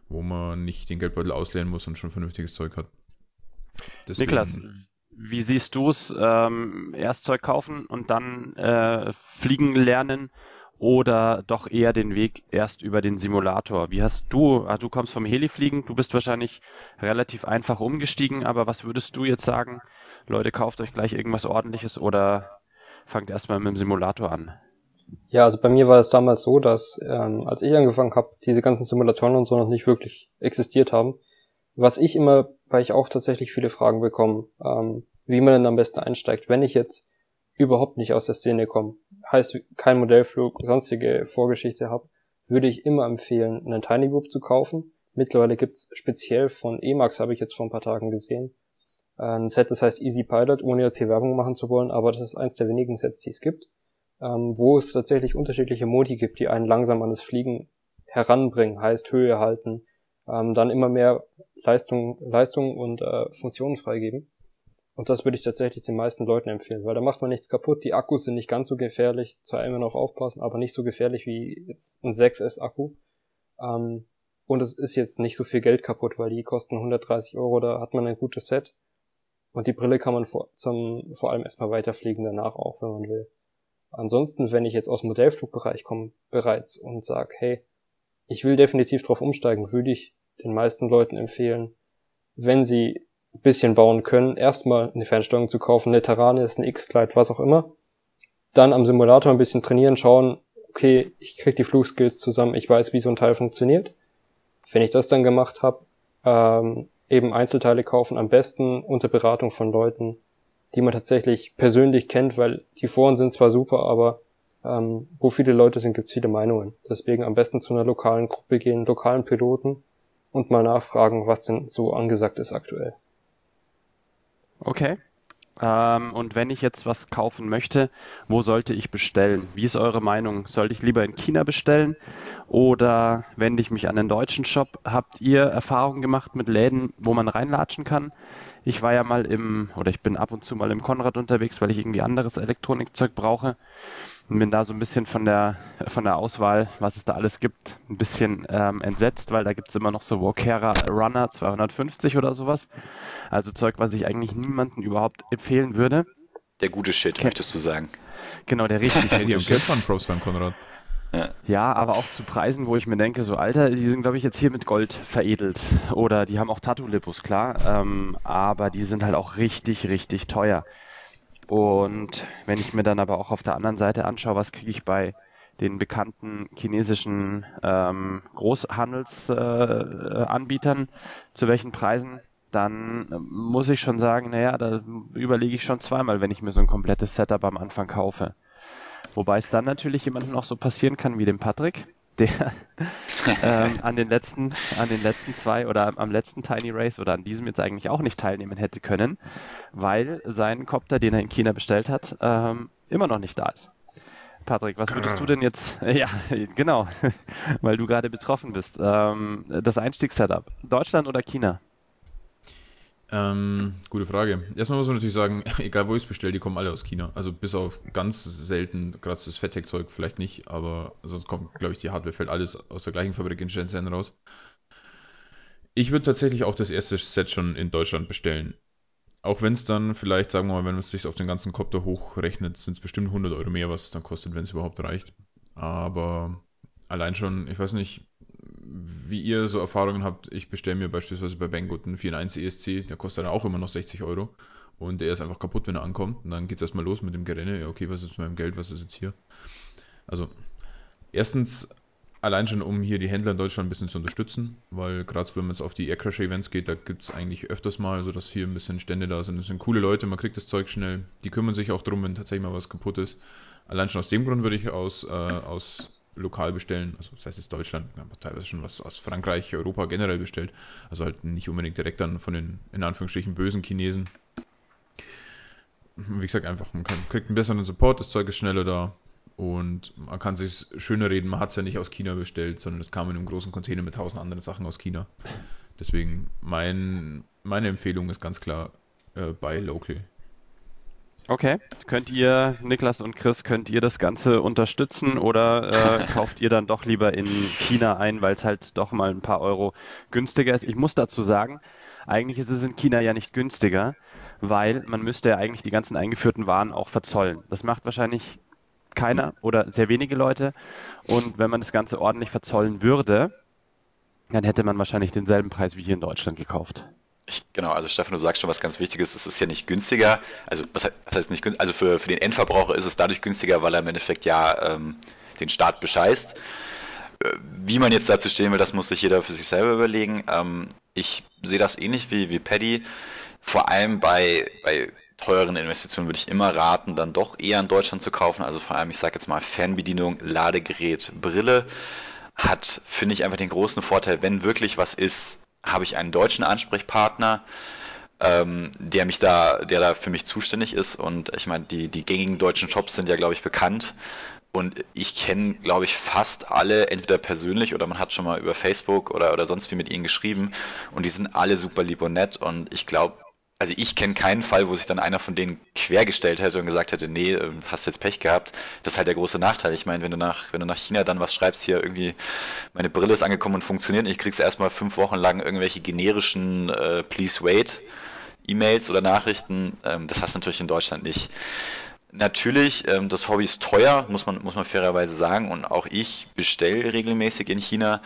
wo man nicht den Geldbeutel ausleeren muss und schon vernünftiges Zeug hat. Deswegen, Niklas, wie siehst du es? Ähm, erst Zeug kaufen und dann äh, fliegen lernen oder doch eher den Weg erst über den Simulator? Wie hast du, ah, du kommst vom Helifliegen, du bist wahrscheinlich relativ einfach umgestiegen, aber was würdest du jetzt sagen? Leute, kauft euch gleich irgendwas ordentliches oder fangt erstmal mit dem Simulator an? Ja, also bei mir war es damals so, dass ähm, als ich angefangen habe, diese ganzen Simulatoren und so noch nicht wirklich existiert haben. Was ich immer, weil ich auch tatsächlich viele Fragen bekomme, ähm, wie man denn am besten einsteigt, wenn ich jetzt überhaupt nicht aus der Szene komme, heißt kein Modellflug, sonstige Vorgeschichte habe, würde ich immer empfehlen, einen Tiny Group zu kaufen. Mittlerweile gibt's speziell von Emax, habe ich jetzt vor ein paar Tagen gesehen, ein Set, das heißt Easy Pilot, ohne jetzt hier Werbung machen zu wollen, aber das ist eins der wenigen Sets, die es gibt ähm, wo es tatsächlich unterschiedliche Modi gibt, die einen langsam an das Fliegen heranbringen, heißt Höhe halten, ähm, dann immer mehr Leistung, Leistung und äh, Funktionen freigeben. Und das würde ich tatsächlich den meisten Leuten empfehlen, weil da macht man nichts kaputt. Die Akkus sind nicht ganz so gefährlich, zwar immer noch aufpassen, aber nicht so gefährlich wie jetzt ein 6S-Akku. Ähm, und es ist jetzt nicht so viel Geld kaputt, weil die kosten 130 Euro, da hat man ein gutes Set. Und die Brille kann man vor, zum, vor allem erstmal weiterfliegen danach auch, wenn man will. Ansonsten, wenn ich jetzt aus dem Modellflugbereich komme bereits und sage, hey, ich will definitiv drauf umsteigen, würde ich den meisten Leuten empfehlen, wenn sie ein bisschen bauen können, erstmal eine Fernsteuerung zu kaufen, eine Taranis, eine X-Glide, was auch immer. Dann am Simulator ein bisschen trainieren, schauen, okay, ich krieg die Flugskills zusammen, ich weiß, wie so ein Teil funktioniert. Wenn ich das dann gemacht habe, ähm, eben Einzelteile kaufen, am besten unter Beratung von Leuten, die man tatsächlich persönlich kennt, weil die Foren sind zwar super, aber ähm, wo viele Leute sind, gibt's viele Meinungen. Deswegen am besten zu einer lokalen Gruppe gehen, lokalen Piloten und mal nachfragen, was denn so angesagt ist aktuell. Okay. Ähm, und wenn ich jetzt was kaufen möchte, wo sollte ich bestellen? Wie ist eure Meinung? Sollte ich lieber in China bestellen oder wende ich mich an den deutschen Shop? Habt ihr Erfahrungen gemacht mit Läden, wo man reinlatschen kann? Ich war ja mal im, oder ich bin ab und zu mal im Konrad unterwegs, weil ich irgendwie anderes Elektronikzeug brauche und bin da so ein bisschen von der, von der Auswahl, was es da alles gibt, ein bisschen ähm, entsetzt, weil da gibt es immer noch so Wokera Runner 250 oder sowas. Also Zeug, was ich eigentlich niemandem überhaupt empfehlen würde. Der gute Shit, Ken möchtest du sagen. Genau, der richtig gute Shit. von Pros von Konrad. Ja. ja, aber auch zu Preisen, wo ich mir denke, so Alter, die sind glaube ich jetzt hier mit Gold veredelt oder die haben auch Tattoo-Lipos, klar, ähm, aber die sind halt auch richtig, richtig teuer. Und wenn ich mir dann aber auch auf der anderen Seite anschaue, was kriege ich bei den bekannten chinesischen ähm, Großhandelsanbietern, äh, zu welchen Preisen, dann muss ich schon sagen, naja, da überlege ich schon zweimal, wenn ich mir so ein komplettes Setup am Anfang kaufe. Wobei es dann natürlich jemandem auch so passieren kann wie dem Patrick, der ähm, an den letzten, an den letzten zwei oder am letzten Tiny Race oder an diesem jetzt eigentlich auch nicht teilnehmen hätte können, weil sein Copter, den er in China bestellt hat, ähm, immer noch nicht da ist. Patrick, was würdest du denn jetzt, ja, genau, weil du gerade betroffen bist, ähm, das Einstiegssetup, Deutschland oder China? Ähm, gute Frage. Erstmal muss man natürlich sagen, egal wo ich es bestelle, die kommen alle aus China. Also bis auf ganz selten, gerade das Fettec-Zeug vielleicht nicht, aber sonst kommt, glaube ich, die Hardware fällt alles aus der gleichen Fabrik in Shenzhen raus. Ich würde tatsächlich auch das erste Set schon in Deutschland bestellen. Auch wenn es dann vielleicht, sagen wir mal, wenn man es sich auf den ganzen Kopter hochrechnet, sind es bestimmt 100 Euro mehr, was es dann kostet, wenn es überhaupt reicht. Aber allein schon, ich weiß nicht, wie ihr so Erfahrungen habt, ich bestelle mir beispielsweise bei Banggood einen 4.1 ESC, der kostet dann auch immer noch 60 Euro und der ist einfach kaputt, wenn er ankommt und dann geht es erstmal los mit dem Gerenne, ja okay, was ist mit meinem Geld, was ist jetzt hier? Also, erstens, allein schon um hier die Händler in Deutschland ein bisschen zu unterstützen, weil gerade wenn man jetzt auf die Aircrash-Events geht, da gibt es eigentlich öfters mal, so dass hier ein bisschen Stände da sind. Das sind coole Leute, man kriegt das Zeug schnell, die kümmern sich auch drum, wenn tatsächlich mal was kaputt ist. Allein schon aus dem Grund würde ich aus, äh, aus lokal bestellen. Also das heißt jetzt Deutschland, aber teilweise schon was aus Frankreich, Europa generell bestellt. Also halt nicht unbedingt direkt dann von den in Anführungsstrichen bösen Chinesen. Wie gesagt, einfach, man kann, kriegt einen besseren Support, das Zeug ist schneller da und man kann sich schöner reden, man hat es ja nicht aus China bestellt, sondern es kam in einem großen Container mit tausend anderen Sachen aus China. Deswegen mein, meine Empfehlung ist ganz klar äh, bei Local. Okay. Könnt ihr, Niklas und Chris, könnt ihr das Ganze unterstützen oder äh, kauft ihr dann doch lieber in China ein, weil es halt doch mal ein paar Euro günstiger ist? Ich muss dazu sagen, eigentlich ist es in China ja nicht günstiger, weil man müsste ja eigentlich die ganzen eingeführten Waren auch verzollen. Das macht wahrscheinlich keiner oder sehr wenige Leute. Und wenn man das Ganze ordentlich verzollen würde, dann hätte man wahrscheinlich denselben Preis wie hier in Deutschland gekauft. Ich, genau, also Stefan, du sagst schon was ganz Wichtiges, es ist ja nicht günstiger, also was heißt nicht günstiger, also für, für den Endverbraucher ist es dadurch günstiger, weil er im Endeffekt ja ähm, den Staat bescheißt. Äh, wie man jetzt dazu stehen will, das muss sich jeder für sich selber überlegen. Ähm, ich sehe das ähnlich wie, wie Paddy. Vor allem bei, bei teuren Investitionen würde ich immer raten, dann doch eher in Deutschland zu kaufen. Also vor allem, ich sage jetzt mal Fernbedienung, Ladegerät, Brille hat, finde ich, einfach den großen Vorteil, wenn wirklich was ist, habe ich einen deutschen Ansprechpartner, ähm, der mich da, der da für mich zuständig ist. Und ich meine, die, die gängigen deutschen Shops sind ja, glaube ich, bekannt. Und ich kenne, glaube ich, fast alle, entweder persönlich oder man hat schon mal über Facebook oder, oder sonst wie mit ihnen geschrieben. Und die sind alle super lieb und nett. Und ich glaube, also ich kenne keinen Fall, wo sich dann einer von denen quergestellt hätte und gesagt hätte, nee, ähm, hast jetzt Pech gehabt. Das ist halt der große Nachteil. Ich meine, wenn du nach, wenn du nach China dann was schreibst, hier irgendwie, meine Brille ist angekommen und funktioniert, ich krieg's erstmal fünf Wochen lang irgendwelche generischen äh, Please wait E-Mails oder Nachrichten. Ähm, das hast du natürlich in Deutschland nicht. Natürlich, ähm, das Hobby ist teuer, muss man, muss man fairerweise sagen. Und auch ich bestelle regelmäßig in China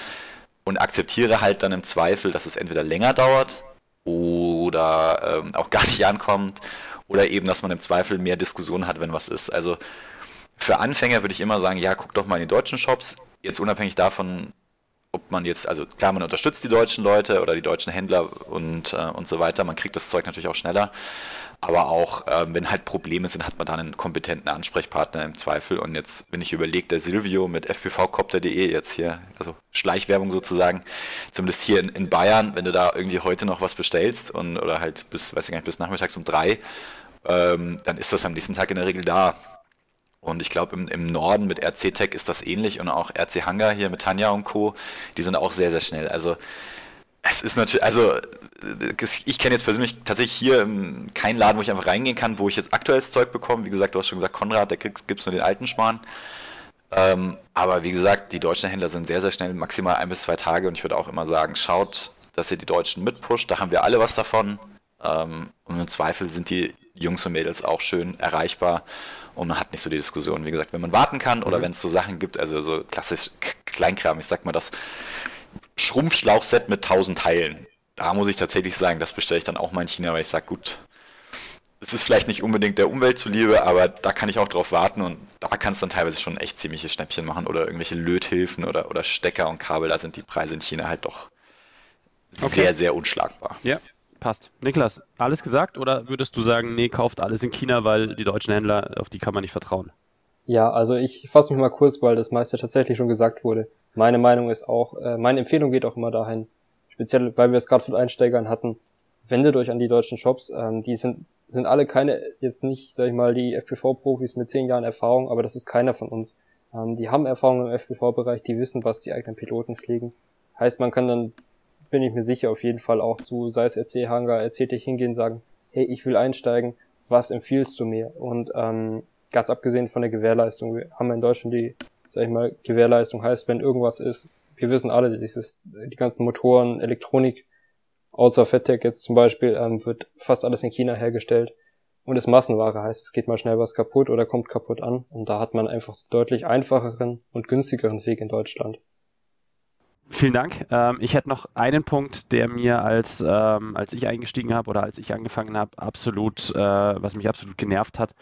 und akzeptiere halt dann im Zweifel, dass es entweder länger dauert oder ähm, auch gar nicht ankommt oder eben, dass man im Zweifel mehr Diskussionen hat, wenn was ist. Also für Anfänger würde ich immer sagen, ja, guck doch mal in die deutschen Shops, jetzt unabhängig davon, ob man jetzt, also klar, man unterstützt die deutschen Leute oder die deutschen Händler und, äh, und so weiter, man kriegt das Zeug natürlich auch schneller, aber auch, ähm, wenn halt Probleme sind, hat man dann einen kompetenten Ansprechpartner im Zweifel. Und jetzt, wenn ich überlege, der Silvio mit fpvcopter.de jetzt hier, also Schleichwerbung sozusagen, zumindest hier in, in, Bayern, wenn du da irgendwie heute noch was bestellst und oder halt bis, weiß ich gar nicht, bis nachmittags um drei, ähm, dann ist das am nächsten Tag in der Regel da. Und ich glaube, im, im, Norden mit RC Tech ist das ähnlich und auch RC Hangar hier mit Tanja und Co., die sind auch sehr, sehr schnell. Also es ist natürlich, also ich kenne jetzt persönlich tatsächlich hier keinen Laden, wo ich einfach reingehen kann, wo ich jetzt aktuelles Zeug bekomme. Wie gesagt, du hast schon gesagt, Konrad, da gibt es nur den alten Schmarrn. Ähm, aber wie gesagt, die deutschen Händler sind sehr, sehr schnell, maximal ein bis zwei Tage. Und ich würde auch immer sagen, schaut, dass ihr die Deutschen mitpusht. Da haben wir alle was davon. Ähm, und im Zweifel sind die Jungs und Mädels auch schön erreichbar. Und man hat nicht so die Diskussion. Wie gesagt, wenn man warten kann oder mhm. wenn es so Sachen gibt, also so klassisch Kleinkram, ich sag mal das Schrumpfschlauchset mit 1000 Teilen. Da muss ich tatsächlich sagen, das bestelle ich dann auch mal in China, weil ich sage, gut, es ist vielleicht nicht unbedingt der Umwelt zuliebe, aber da kann ich auch drauf warten und da kannst du dann teilweise schon echt ziemliche Schnäppchen machen oder irgendwelche Löthilfen oder, oder Stecker und Kabel, da sind die Preise in China halt doch okay. sehr, sehr unschlagbar. Ja, passt. Niklas, alles gesagt oder würdest du sagen, nee, kauft alles in China, weil die deutschen Händler, auf die kann man nicht vertrauen? Ja, also ich fasse mich mal kurz, weil das meiste tatsächlich schon gesagt wurde. Meine Meinung ist auch, äh, meine Empfehlung geht auch immer dahin, speziell weil wir es gerade von Einsteigern hatten, wendet euch an die deutschen Shops. Ähm, die sind, sind alle keine, jetzt nicht, sag ich mal, die FPV-Profis mit zehn Jahren Erfahrung, aber das ist keiner von uns. Ähm, die haben Erfahrung im FPV-Bereich, die wissen, was die eigenen Piloten fliegen. Heißt, man kann dann, bin ich mir sicher, auf jeden Fall auch zu, sei es RC Hangar, RC dich hingehen, sagen, hey, ich will einsteigen, was empfiehlst du mir? Und ähm, ganz abgesehen von der Gewährleistung, wir haben in Deutschland die sag ich mal, Gewährleistung heißt, wenn irgendwas ist, wir wissen alle, dieses, die ganzen Motoren, Elektronik, außer FedTech jetzt zum Beispiel, ähm, wird fast alles in China hergestellt und ist Massenware, heißt, es geht mal schnell was kaputt oder kommt kaputt an und da hat man einfach deutlich einfacheren und günstigeren Weg in Deutschland. Vielen Dank. Ähm, ich hätte noch einen Punkt, der mir als ähm, als ich eingestiegen habe oder als ich angefangen habe, absolut, äh, was mich absolut genervt hat.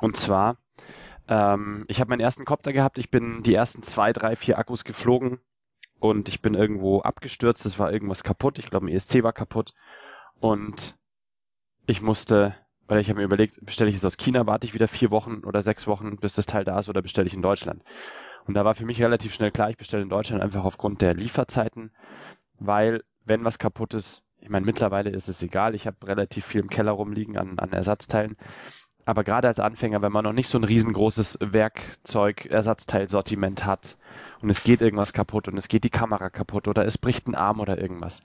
Und zwar ähm, ich habe meinen ersten Copter gehabt. Ich bin die ersten zwei, drei, vier Akkus geflogen und ich bin irgendwo abgestürzt. Es war irgendwas kaputt. Ich glaube, ein ESC war kaputt. Und ich musste, weil ich habe mir überlegt, bestelle ich es aus China, warte ich wieder vier Wochen oder sechs Wochen, bis das Teil da ist, oder bestelle ich in Deutschland. Und da war für mich relativ schnell klar, ich bestelle in Deutschland einfach aufgrund der Lieferzeiten, weil wenn was kaputt ist, ich meine, mittlerweile ist es egal, ich habe relativ viel im Keller rumliegen an, an Ersatzteilen, aber gerade als Anfänger, wenn man noch nicht so ein riesengroßes Werkzeug-Ersatzteilsortiment hat und es geht irgendwas kaputt und es geht die Kamera kaputt oder es bricht ein Arm oder irgendwas.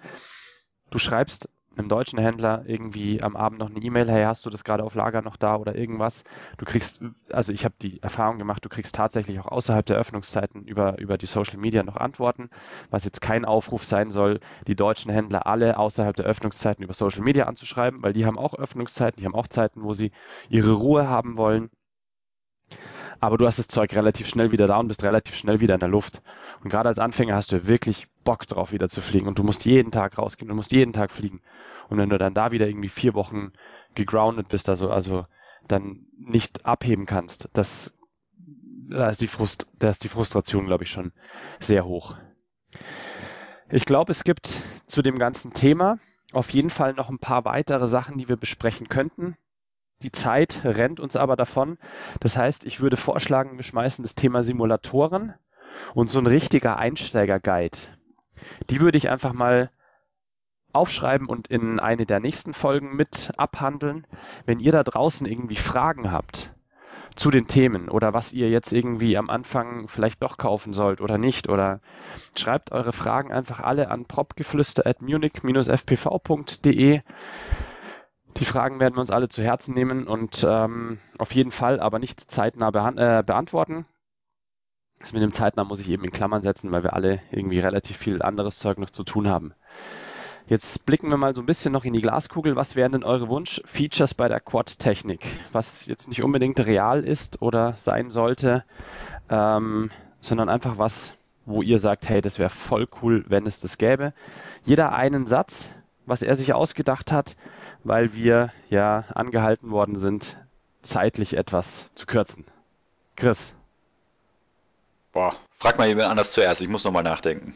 Du schreibst einem deutschen Händler irgendwie am Abend noch eine E-Mail, hey, hast du das gerade auf Lager noch da oder irgendwas? Du kriegst, also ich habe die Erfahrung gemacht, du kriegst tatsächlich auch außerhalb der Öffnungszeiten über, über die Social Media noch Antworten, was jetzt kein Aufruf sein soll, die deutschen Händler alle außerhalb der Öffnungszeiten über Social Media anzuschreiben, weil die haben auch Öffnungszeiten, die haben auch Zeiten, wo sie ihre Ruhe haben wollen. Aber du hast das Zeug relativ schnell wieder da und bist relativ schnell wieder in der Luft. Und gerade als Anfänger hast du wirklich Bock drauf, wieder zu fliegen. Und du musst jeden Tag rausgehen, du musst jeden Tag fliegen. Und wenn du dann da wieder irgendwie vier Wochen gegroundet bist, also, also dann nicht abheben kannst, das, da ist die Frust, da ist die Frustration, glaube ich, schon sehr hoch. Ich glaube, es gibt zu dem ganzen Thema auf jeden Fall noch ein paar weitere Sachen, die wir besprechen könnten. Die Zeit rennt uns aber davon. Das heißt, ich würde vorschlagen, wir schmeißen das Thema Simulatoren und so ein richtiger Einsteiger-Guide. Die würde ich einfach mal aufschreiben und in eine der nächsten Folgen mit abhandeln. Wenn ihr da draußen irgendwie Fragen habt zu den Themen oder was ihr jetzt irgendwie am Anfang vielleicht doch kaufen sollt oder nicht oder schreibt eure Fragen einfach alle an propgeflüster at munich-fpv.de. Die Fragen werden wir uns alle zu Herzen nehmen und ähm, auf jeden Fall aber nicht zeitnah äh, beantworten. Das mit dem zeitnah muss ich eben in Klammern setzen, weil wir alle irgendwie relativ viel anderes Zeug noch zu tun haben. Jetzt blicken wir mal so ein bisschen noch in die Glaskugel. Was wären denn eure Wunsch-Features bei der Quad-Technik? Was jetzt nicht unbedingt real ist oder sein sollte, ähm, sondern einfach was, wo ihr sagt, hey, das wäre voll cool, wenn es das gäbe. Jeder einen Satz, was er sich ausgedacht hat, weil wir ja angehalten worden sind, zeitlich etwas zu kürzen. Chris. Boah, frag mal jemand anders zuerst, ich muss nochmal nachdenken.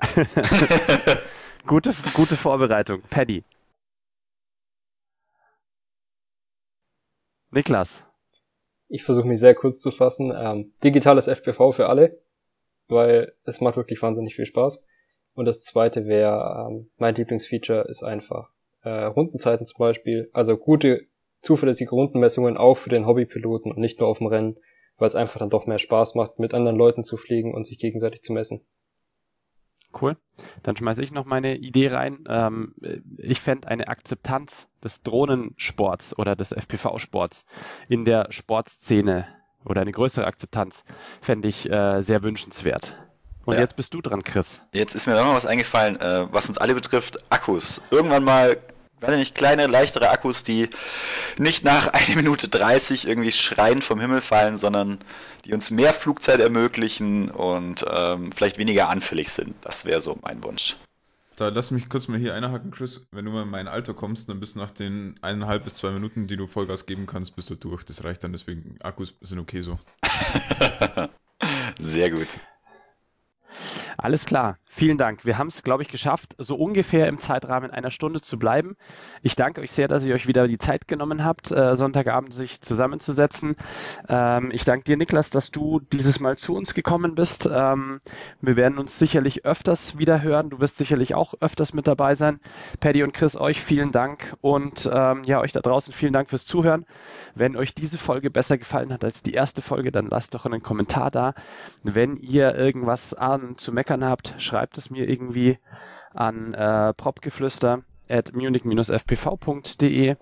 gute, gute Vorbereitung. Paddy. Niklas. Ich versuche mich sehr kurz zu fassen. Ähm, digitales FPV für alle, weil es macht wirklich wahnsinnig viel Spaß. Und das zweite wäre, ähm, mein Lieblingsfeature ist einfach äh, Rundenzeiten zum Beispiel. Also gute, zuverlässige Rundenmessungen auch für den Hobbypiloten und nicht nur auf dem Rennen weil es einfach dann doch mehr Spaß macht, mit anderen Leuten zu fliegen und sich gegenseitig zu messen. Cool. Dann schmeiße ich noch meine Idee rein. Ähm, ich fände eine Akzeptanz des Drohnensports oder des FPV-Sports in der Sportszene oder eine größere Akzeptanz fände ich äh, sehr wünschenswert. Und ja. jetzt bist du dran, Chris. Jetzt ist mir noch was eingefallen, äh, was uns alle betrifft, Akkus. Irgendwann mal weiß nicht, kleine, leichtere Akkus, die nicht nach 1 Minute 30 irgendwie schreiend vom Himmel fallen, sondern die uns mehr Flugzeit ermöglichen und ähm, vielleicht weniger anfällig sind. Das wäre so mein Wunsch. Da lass mich kurz mal hier einhaken, Chris. Wenn du mal in mein Alter kommst, dann bist du nach den eineinhalb bis zwei Minuten, die du Vollgas geben kannst, bist du durch. Das reicht dann, deswegen Akkus sind okay so. Sehr gut. Alles klar, vielen Dank. Wir haben es, glaube ich, geschafft, so ungefähr im Zeitrahmen einer Stunde zu bleiben. Ich danke euch sehr, dass ihr euch wieder die Zeit genommen habt, äh, Sonntagabend sich zusammenzusetzen. Ähm, ich danke dir, Niklas, dass du dieses Mal zu uns gekommen bist. Ähm, wir werden uns sicherlich öfters wieder hören. Du wirst sicherlich auch öfters mit dabei sein. Paddy und Chris, euch vielen Dank und ähm, ja, euch da draußen vielen Dank fürs Zuhören. Wenn euch diese Folge besser gefallen hat als die erste Folge, dann lasst doch einen Kommentar da. Wenn ihr irgendwas an zu meckern habt, schreibt es mir irgendwie an äh, propgeflüster at munich-fpv.de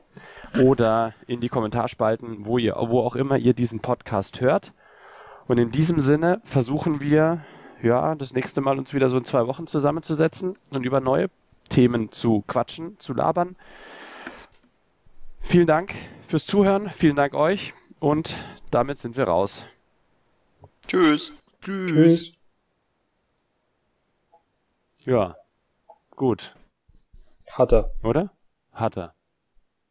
oder in die Kommentarspalten, wo ihr, wo auch immer ihr diesen Podcast hört. Und in diesem Sinne versuchen wir, ja, das nächste Mal uns wieder so in zwei Wochen zusammenzusetzen und über neue Themen zu quatschen, zu labern. Vielen Dank fürs Zuhören, vielen Dank euch und damit sind wir raus. Tschüss. Tschüss. Tschüss. Ja, gut. Hat er. Oder? Hat er.